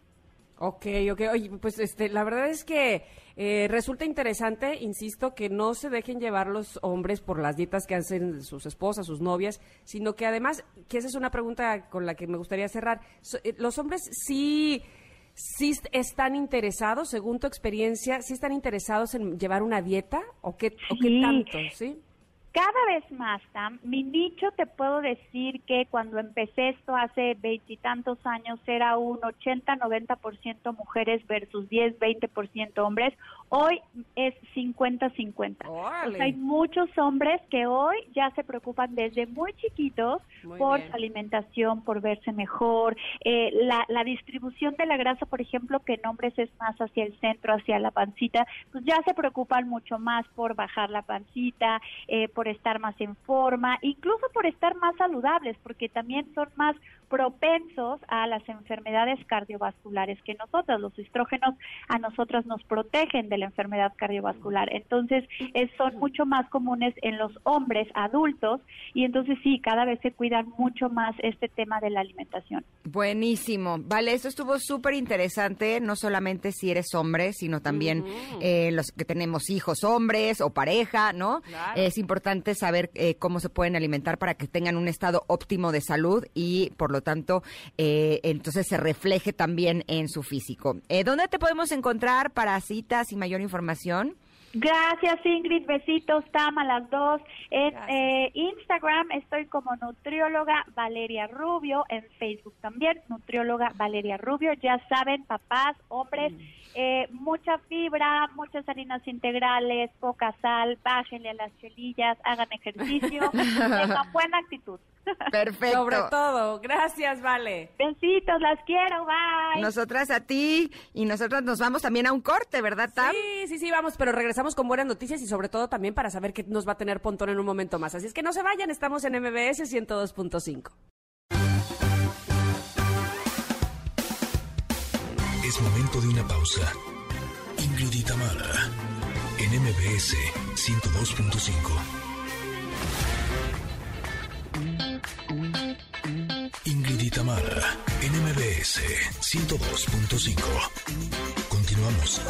Ok, ok. Oye, pues este, la verdad es que eh, resulta interesante, insisto, que no se dejen llevar los hombres por las dietas que hacen sus esposas, sus novias, sino que además, que esa es una pregunta con la que me gustaría cerrar. So- eh, los hombres sí, sí est- están interesados, según tu experiencia, sí están interesados en llevar una dieta o qué, o qué tanto, ¿sí? Cada vez más, Tam, mi nicho te puedo decir que cuando empecé esto hace veintitantos años era un 80-90% mujeres versus 10-20% hombres. Hoy es 50-50. O Órale. sea, hay muchos hombres que hoy ya se preocupan desde muy chiquitos Muy por bien. su alimentación, por verse mejor. Eh, la, la distribución de la grasa, por ejemplo, que en hombres es más hacia el centro, hacia la pancita, pues ya se preocupan mucho más por bajar la pancita, eh, por estar más en forma, incluso por estar más saludables, porque también son más propensos a las enfermedades cardiovasculares que nosotros. Los estrógenos a nosotros nos protegen de la enfermedad cardiovascular. Entonces, es- son mucho más comunes en los hombres adultos y entonces sí, cada vez se cuidan mucho más este tema de la alimentación. Buenísimo. Vale, esto estuvo súper interesante, no solamente si eres hombre, sino también eh, los que tenemos hijos hombres o pareja, ¿no? Claro. Es importante saber eh, cómo se pueden alimentar para que tengan un estado óptimo de salud y, por lo tanto, eh, entonces se refleje también en su físico. Eh, ¿Dónde te podemos encontrar para citas y mayor información? Gracias Ingrid, besitos, Tam a las dos. En eh, Instagram estoy como nutrióloga Valeria Rubio, en Facebook también nutrióloga Valeria Rubio. Ya saben, papás, hombres, eh, mucha fibra, muchas harinas integrales, poca sal, bájenle a las chelillas, hagan ejercicio, tengan buena actitud. Perfecto. Sobre todo. Gracias, Vale. Besitos, las quiero, bye. Nosotras a ti y nosotras nos vamos también a un corte, ¿verdad, Tam? Sí, sí, sí, vamos, pero regresamos con buenas noticias y sobre todo también para saber qué nos va a tener Pontón en un momento más. Así es que no se vayan, estamos en MBS 102.5. Es momento de una pausa. Ingrid en MBS 102.5. Ingrid en MBS 102.5. Continuamos.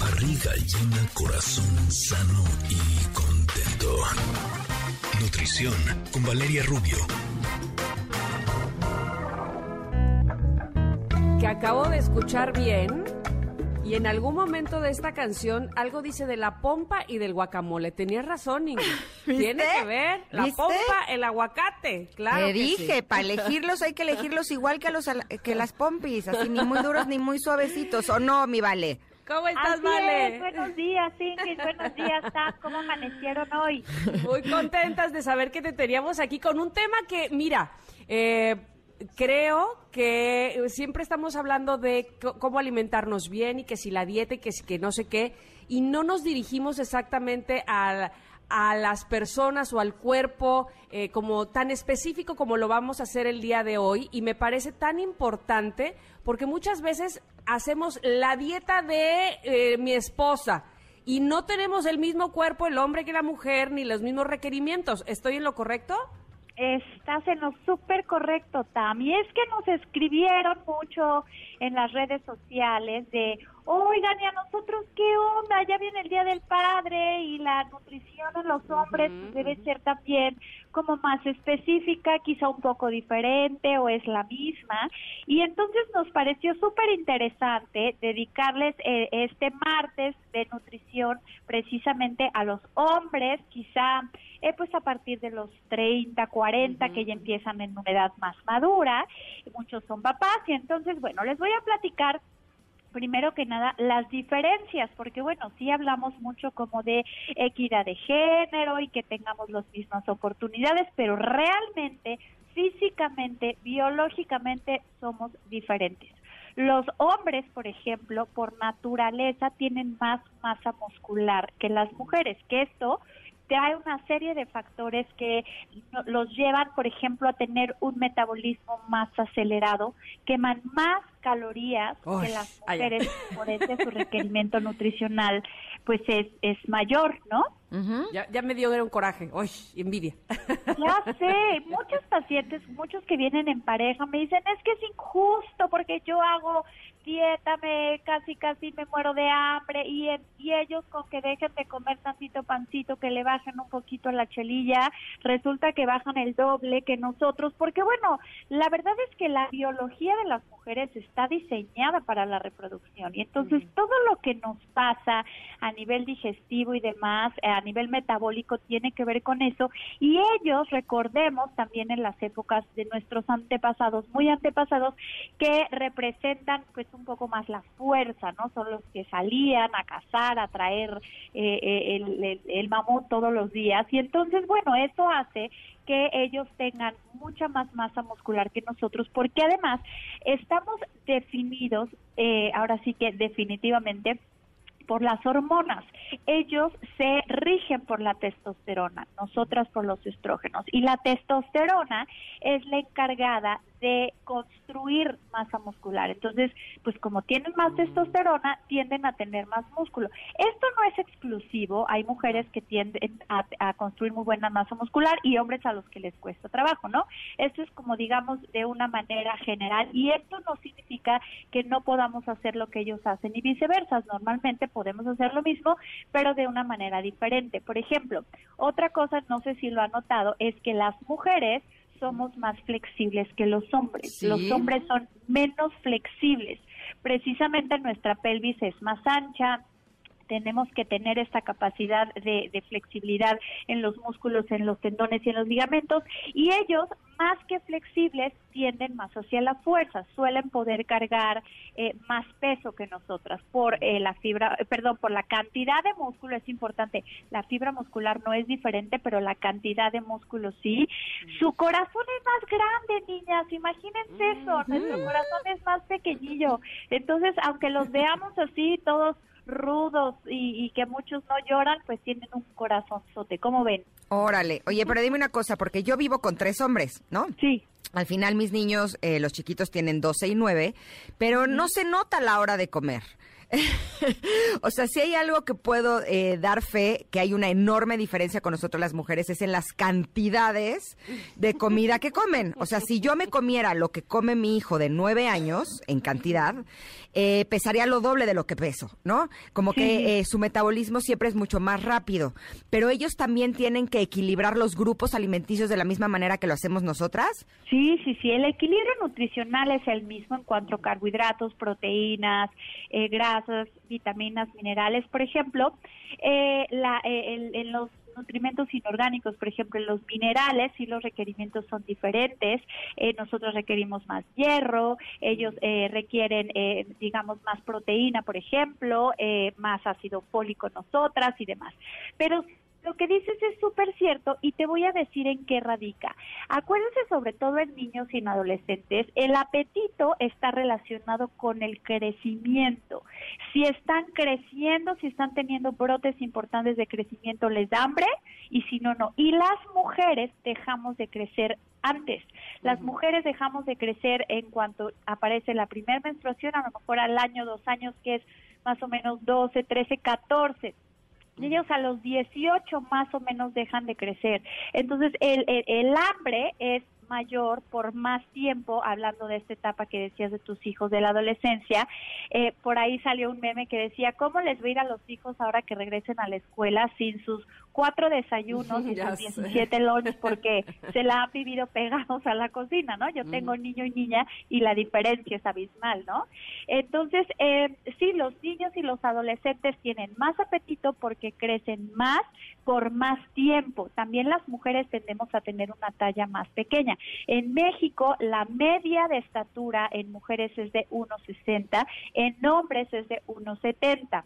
Barriga llena, corazón sano y contento. Nutrición con Valeria Rubio. Acabo de escuchar bien y en algún momento de esta canción algo dice de la pompa y del guacamole. Tenías razón, Ingrid. Tiene que ver la ¿Viste? pompa, el aguacate. Claro. Te que dije, sí. para elegirlos hay que elegirlos igual que a los que las pompis, así ni muy duros ni muy suavecitos, ¿o no, mi vale? ¿Cómo estás, Así Vale? es, buenos días, Ingrid, buenos días, Tam, ¿cómo amanecieron hoy? Muy contentas de saber que te teníamos aquí con un tema que, mira, eh, creo que siempre estamos hablando de cómo alimentarnos bien y que si la dieta y que, si- que no sé qué, y no nos dirigimos exactamente al- a las personas o al cuerpo eh, como tan específico como lo vamos a hacer el día de hoy y me parece tan importante porque muchas veces hacemos la dieta de eh, mi esposa y no tenemos el mismo cuerpo el hombre que la mujer ni los mismos requerimientos. ¿Estoy en lo correcto? Estás en lo súper correcto, Tam. Y es que nos escribieron mucho en las redes sociales de, oigan, ¿y a nosotros qué onda? Ya viene el Día del Padre y la nutrición en los hombres pues, debe ser también como más específica, quizá un poco diferente o es la misma. Y entonces nos pareció súper interesante dedicarles eh, este martes de nutrición precisamente a los hombres, quizá eh, pues a partir de los 30, 40, que ya empiezan en una edad más madura, y muchos son papás, y entonces, bueno, les voy a platicar primero que nada las diferencias, porque bueno, sí hablamos mucho como de equidad de género y que tengamos las mismas oportunidades, pero realmente, físicamente, biológicamente somos diferentes. Los hombres, por ejemplo, por naturaleza tienen más masa muscular que las mujeres, que esto hay una serie de factores que los llevan, por ejemplo, a tener un metabolismo más acelerado, queman más calorías Uy, que las mujeres, por ende su requerimiento nutricional pues es, es mayor, ¿no? Ya, ya me dio un coraje. Uy, envidia. Ya sé, muchos pacientes, muchos que vienen en pareja me dicen, es que es injusto porque yo hago dieta, me casi casi me muero de hambre y, en- y ellos con que dejen de comer tantito pancito, que le bajen un poquito a la chelilla, resulta que bajan el doble que nosotros, porque bueno, la verdad es que la biología de las mujeres está diseñada para la reproducción y entonces todo lo que nos pasa a nivel digestivo y demás, a nivel metabólico tiene que ver con eso y ellos recordemos también en las épocas de nuestros antepasados, muy antepasados que representan pues un poco más la fuerza, ¿no? Son los que salían a cazar, a traer eh, eh, el, el- el mamut todos los días y entonces bueno, eso hace que ellos tengan mucha más masa muscular que nosotros, porque además estamos definidos, eh, ahora sí que definitivamente, por las hormonas. Ellos se rigen por la testosterona, nosotras por los estrógenos. Y la testosterona es la encargada de construir masa muscular. Entonces, pues como tienen más testosterona, tienden a tener más músculo. Esto no es exclusivo, hay mujeres que tienden a, construir muy buena masa muscular y hombres a los que les cuesta trabajo, ¿no? Esto es como digamos de una manera general y esto no significa que no podamos hacer lo que ellos hacen y viceversa. Normalmente podemos hacer lo mismo, pero de una manera diferente. Por ejemplo, otra cosa, no sé si lo han notado, es que las mujeres somos más flexibles que los hombres. Sí. Los hombres son menos flexibles. precisamente nuestra pelvis es más ancha, tenemos que tener esta capacidad de, flexibilidad en los músculos, en los tendones y en los ligamentos, y ellos, más que flexibles, tienden más hacia la fuerza, suelen poder cargar eh, más peso que nosotras por eh, la fibra, eh, perdón, por la cantidad de músculo es importante. La fibra muscular no es diferente, pero la cantidad de músculo sí. Su corazón es más grande, niñas, imagínense eso, nuestro corazón es más pequeñillo. Entonces, aunque los veamos así, todos rudos y, que muchos no lloran, pues tienen un corazonzote. ¿Cómo ven? Órale. Oye, pero dime una cosa, porque yo vivo con tres hombres, ¿no? Sí. Al final mis niños, eh, los chiquitos tienen 12 y 9, pero no se nota la hora de comer. o sea, si hay algo que puedo eh, dar fe, que hay una enorme diferencia con nosotros las mujeres, es en las cantidades de comida que comen. O sea, si yo me comiera lo que come mi hijo de nueve años en cantidad, eh, pesaría lo doble de lo que peso, ¿no? Como que eh, su metabolismo siempre es mucho más rápido. Pero ellos también tienen que equilibrar los grupos alimenticios de la misma manera que lo hacemos nosotras. Sí, sí, sí. El equilibrio nutricional es el mismo en cuanto a carbohidratos, proteínas, grasas vitaminas, minerales. Por ejemplo, eh, la, eh, en los nutrimentos inorgánicos, por ejemplo, en los minerales, sí los requerimientos son diferentes. Eh, nosotros requerimos más hierro, ellos requieren, digamos, más proteína, por ejemplo, más ácido fólico nosotras y demás. Pero lo que dices es súper cierto y te voy a decir en qué radica. Acuérdense sobre todo en niños y en adolescentes, el apetito está relacionado con el crecimiento. Si están creciendo, si están teniendo brotes importantes de crecimiento, les da hambre y si no, no. Y las mujeres dejamos de crecer antes. Las mujeres dejamos de crecer en cuanto aparece la primera menstruación, a lo mejor al año, dos años, que es más o menos 12, 13, 14 ellos a los 18 más o menos dejan de crecer. Entonces, el, el, hambre es mayor por más tiempo, hablando de esta etapa que decías de tus hijos de la adolescencia, eh, por ahí salió un meme que decía, ¿cómo les va a ir a los hijos ahora que regresen a la escuela sin sus cuatro desayunos y sus 17 lunch porque se la han vivido pegados a la cocina, ¿no? Yo tengo niño y niña y la diferencia es abismal, ¿no? Entonces, eh, sí, los niños y los adolescentes tienen más apetito porque crecen más por más tiempo. También las mujeres tendemos a tener una talla más pequeña. En México, la media de estatura en mujeres es de 1,60, en hombres es de 1,70.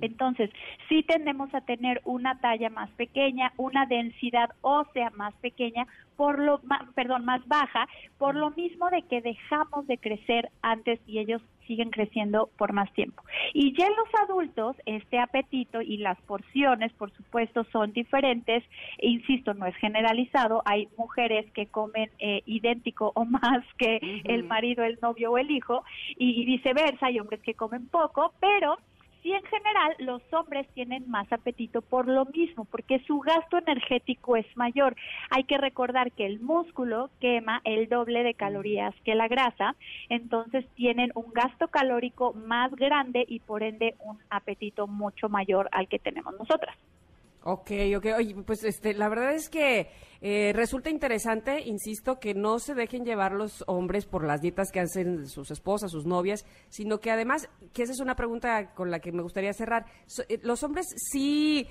Entonces, sí tendemos a tener una talla más pequeña, una densidad ósea más pequeña, por lo, perdón, más baja, por lo mismo de que dejamos de crecer antes y ellos siguen creciendo por más tiempo. Y ya en los adultos, este apetito y las porciones, por supuesto, son diferentes. E insisto, no es generalizado. Hay mujeres que comen eh, idéntico o más que el marido, el novio o el hijo, y viceversa. Hay hombres que comen poco, pero y en general los hombres tienen más apetito por lo mismo, porque su gasto energético es mayor. Hay que recordar que el músculo quema el doble de calorías que la grasa, entonces tienen un gasto calórico más grande y por ende un apetito mucho mayor al que tenemos nosotras. Ok, ok. Oye, pues este, la verdad es que eh, resulta interesante, insisto, que no se dejen llevar los hombres por las dietas que hacen sus esposas, sus novias, sino que además, que esa es una pregunta con la que me gustaría cerrar, eh, los hombres sí,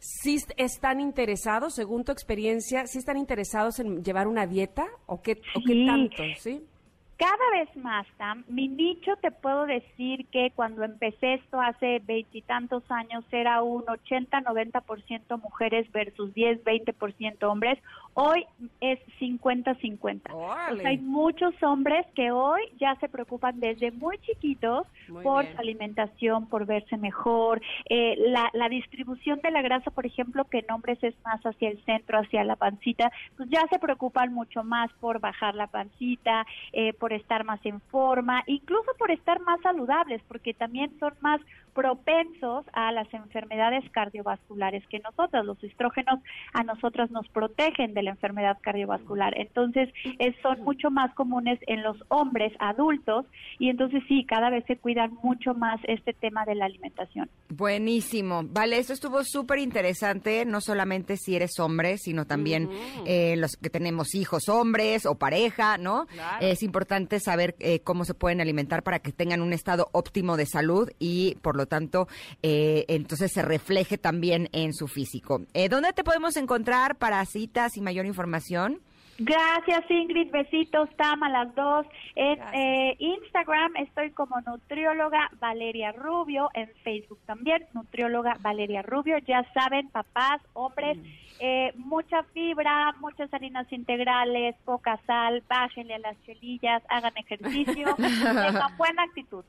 sí están interesados, según tu experiencia, sí están interesados en llevar una dieta o qué, o qué tanto, ¿sí? Cada vez más, Tam, mi nicho te puedo decir que cuando empecé esto hace veintitantos años era un 80-90% mujeres versus 10-20% hombres. Hoy es 50-50. O sea, hay muchos hombres que hoy ya se preocupan desde muy chiquitos por su alimentación, por verse mejor. Eh, la, la distribución de la grasa, por ejemplo, que en hombres es más hacia el centro, hacia la pancita, pues ya se preocupan mucho más por bajar la pancita, eh, por estar más en forma, incluso por estar más saludables, porque también son más propensos a las enfermedades cardiovasculares que nosotros. Los estrógenos a nosotros nos protegen de la enfermedad cardiovascular. Entonces, son mucho más comunes en los hombres adultos y entonces sí, cada vez se cuidan mucho más este tema de la alimentación. Buenísimo. Vale, esto estuvo súper interesante, no solamente si eres hombre, sino también eh, los que tenemos hijos hombres o pareja, ¿no? Es importante importante saber eh, cómo se pueden alimentar para que tengan un estado óptimo de salud y, por lo tanto, eh, entonces se refleje también en su físico. Eh, ¿Dónde te podemos encontrar para citas y mayor información? Gracias Ingrid, besitos, Tam a las dos. En eh, Instagram estoy como nutrióloga Valeria Rubio, en Facebook también nutrióloga Valeria Rubio. Ya saben, papás, hombres, eh, mucha fibra, muchas harinas integrales, poca sal, bájenle a las chelillas, hagan ejercicio, tengan buena actitud.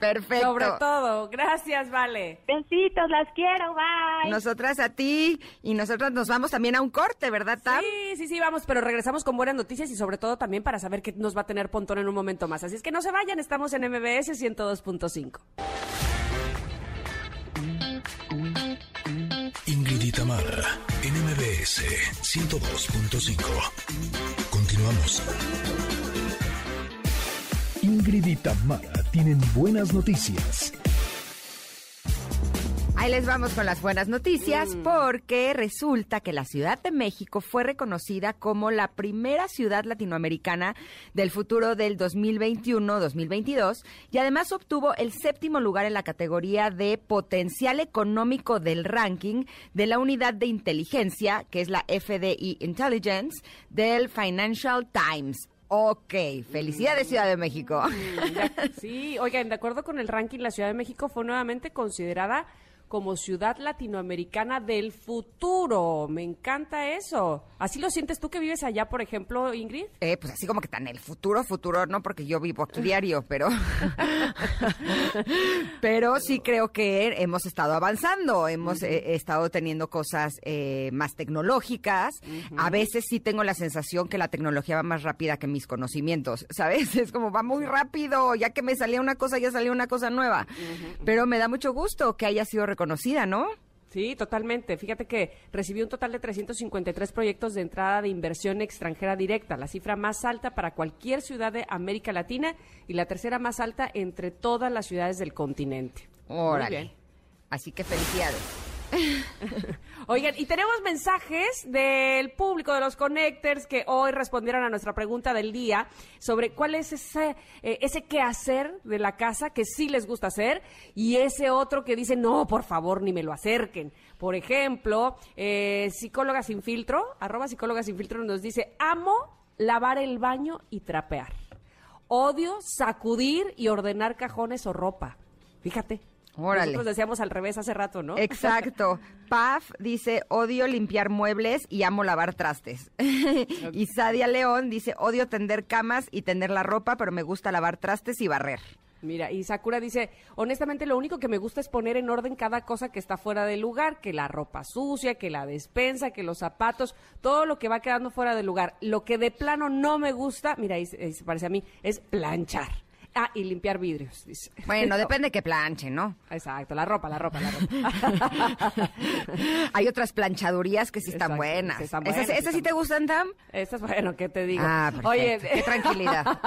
Perfecto. Sobre todo. Gracias, Vale. Besitos, las quiero, bye. Nosotras a ti y nosotras nos vamos también a un corte, ¿verdad, Tam? Sí, sí, sí, vamos, pero regresamos con buenas noticias y sobre todo también para saber qué nos va a tener Pontón en un momento más. Así es que no se vayan, estamos en MBS 102.5. Ingrid y Tamara, en MBS 102.5. Continuamos. Ingrid y Tamara tienen buenas noticias. Ahí les vamos con las buenas noticias porque resulta que la Ciudad de México fue reconocida como la primera ciudad latinoamericana del futuro del 2021-2022 y además obtuvo el séptimo lugar en la categoría de potencial económico del ranking de la unidad de inteligencia, que es la FDI Intelligence, del Financial Times. Ok, felicidades Ciudad de México. Sí, oigan, de acuerdo con el ranking, la Ciudad de México fue nuevamente considerada como ciudad latinoamericana del futuro. Me encanta eso. ¿Así lo sientes tú que vives allá, por ejemplo, Ingrid? Eh, pues así como que tan el futuro, futuro, no, porque yo vivo aquí diario, pero. pero sí creo que hemos estado avanzando, hemos eh, estado teniendo cosas eh, más tecnológicas. A veces sí tengo la sensación que la tecnología va más rápida que mis conocimientos, ¿sabes? Es como va muy rápido, ya que me salía una cosa, ya salía una cosa nueva. Pero me da mucho gusto que haya sido reconocida, ¿no? Sí, totalmente. Fíjate que recibió un total de 353 proyectos de entrada de inversión extranjera directa, la cifra más alta para cualquier ciudad de América Latina y la tercera más alta entre todas las ciudades del continente. Muy Órale. bien. Así que felicidades. Oigan, y tenemos mensajes del público de los Connectors que hoy respondieron a nuestra pregunta del día sobre cuál es ese, eh, ese quehacer de la casa que sí les gusta hacer y ese otro que dice, no, por favor, ni me lo acerquen. Por ejemplo, eh, psicóloga sin filtro, arroba psicóloga sin filtro nos dice, amo lavar el baño y trapear. Odio sacudir y ordenar cajones o ropa. Fíjate. Órale. Nosotros decíamos al revés hace rato, ¿no? Exacto. Paf dice, odio limpiar muebles y amo lavar trastes. y Sadia León dice, odio tender camas y tender la ropa, pero me gusta lavar trastes y barrer. Mira, y Sakura dice, honestamente lo único que me gusta es poner en orden cada cosa que está fuera del lugar, que la ropa sucia, que la despensa, que los zapatos, todo lo que va quedando fuera del lugar. Lo que de plano no me gusta, mira, ahí, se ahí se parece a mí, es planchar. Ah, y limpiar vidrios, dice. Bueno, depende que planche, ¿no? Exacto, la ropa, la ropa, la ropa. Hay otras planchadurías que sí están Exacto, buenas. sí están ¿Esas, sí esas te gustan, Tam? Esto es bueno, ¿qué te digo? Ah, perfecto. Oye, qué tranquilidad.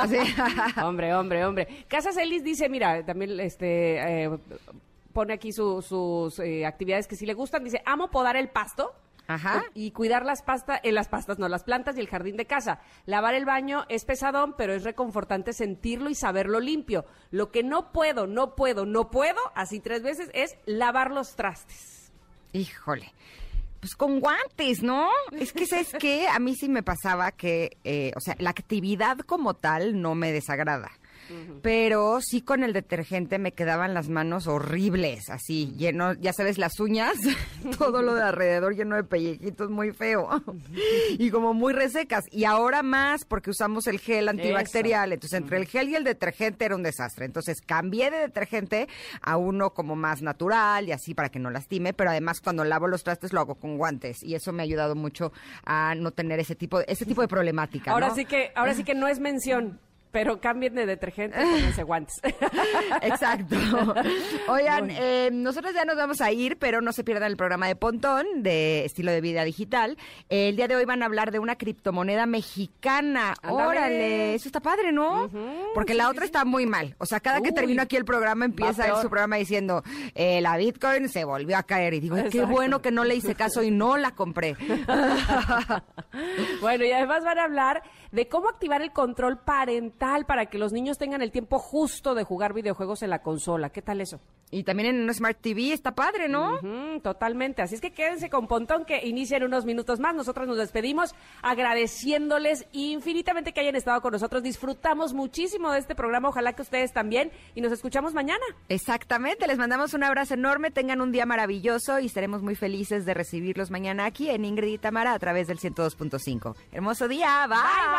Hombre, hombre, hombre. Casas Ellis dice, mira, también este eh, pone aquí su- sus eh, actividades que sí le gustan. Dice, amo podar el pasto. Ajá. Y cuidar las pastas, eh, las pastas, no, las plantas y el jardín de casa. Lavar el baño es pesadón, pero es reconfortante sentirlo y saberlo limpio. Lo que no puedo, no puedo, no puedo, así tres veces, es lavar los trastes. Híjole. Pues con guantes, ¿no? Es que, ¿sabes qué? A mí sí me pasaba que, eh, o sea, la actividad como tal no me desagrada. Pero sí con el detergente me quedaban las manos horribles, así, lleno, ya sabes, las uñas, todo lo de alrededor lleno de pellejitos, muy feo. y como muy resecas. Y ahora más porque usamos el gel antibacterial. Entonces, entre el gel y el detergente era un desastre. Entonces, cambié de detergente a uno como más natural y así para que no lastime. Pero además, cuando lavo los trastes lo hago con guantes. Y eso me ha ayudado mucho a no tener ese tipo, ese tipo de problemática. Ahora ¿no? sí que, ahora sí que no es mención, pero cambien de detergente y pónganse guantes. Exacto. Oigan, eh, nosotros ya nos vamos a ir, pero no se pierdan el programa de Pontón de estilo de vida digital. El día de hoy van a hablar de una criptomoneda mexicana. Ándale. Órale, eso está padre, ¿no? Porque la otra está muy mal. O sea, cada que Uy. termino aquí el programa empieza peor. su programa diciendo eh, la Bitcoin se volvió a caer y digo, qué bueno que no le hice caso y no la compré. bueno, y además van a hablar de cómo activar el control parental para que los niños tengan el tiempo justo de jugar videojuegos en la consola. ¿Qué tal eso? Y también en un Smart TV está padre, ¿no? Totalmente. Así es que quédense con Pontón que inicia en unos minutos más. Nosotros nos despedimos agradeciéndoles infinitamente que hayan estado con nosotros. Disfrutamos muchísimo de este programa. Ojalá que ustedes también. Y nos escuchamos mañana. Exactamente, les mandamos un abrazo enorme, tengan un día maravilloso y estaremos muy felices de recibirlos mañana aquí en Ingrid y Tamara a través del 102.5. Hermoso día, bye. Bye,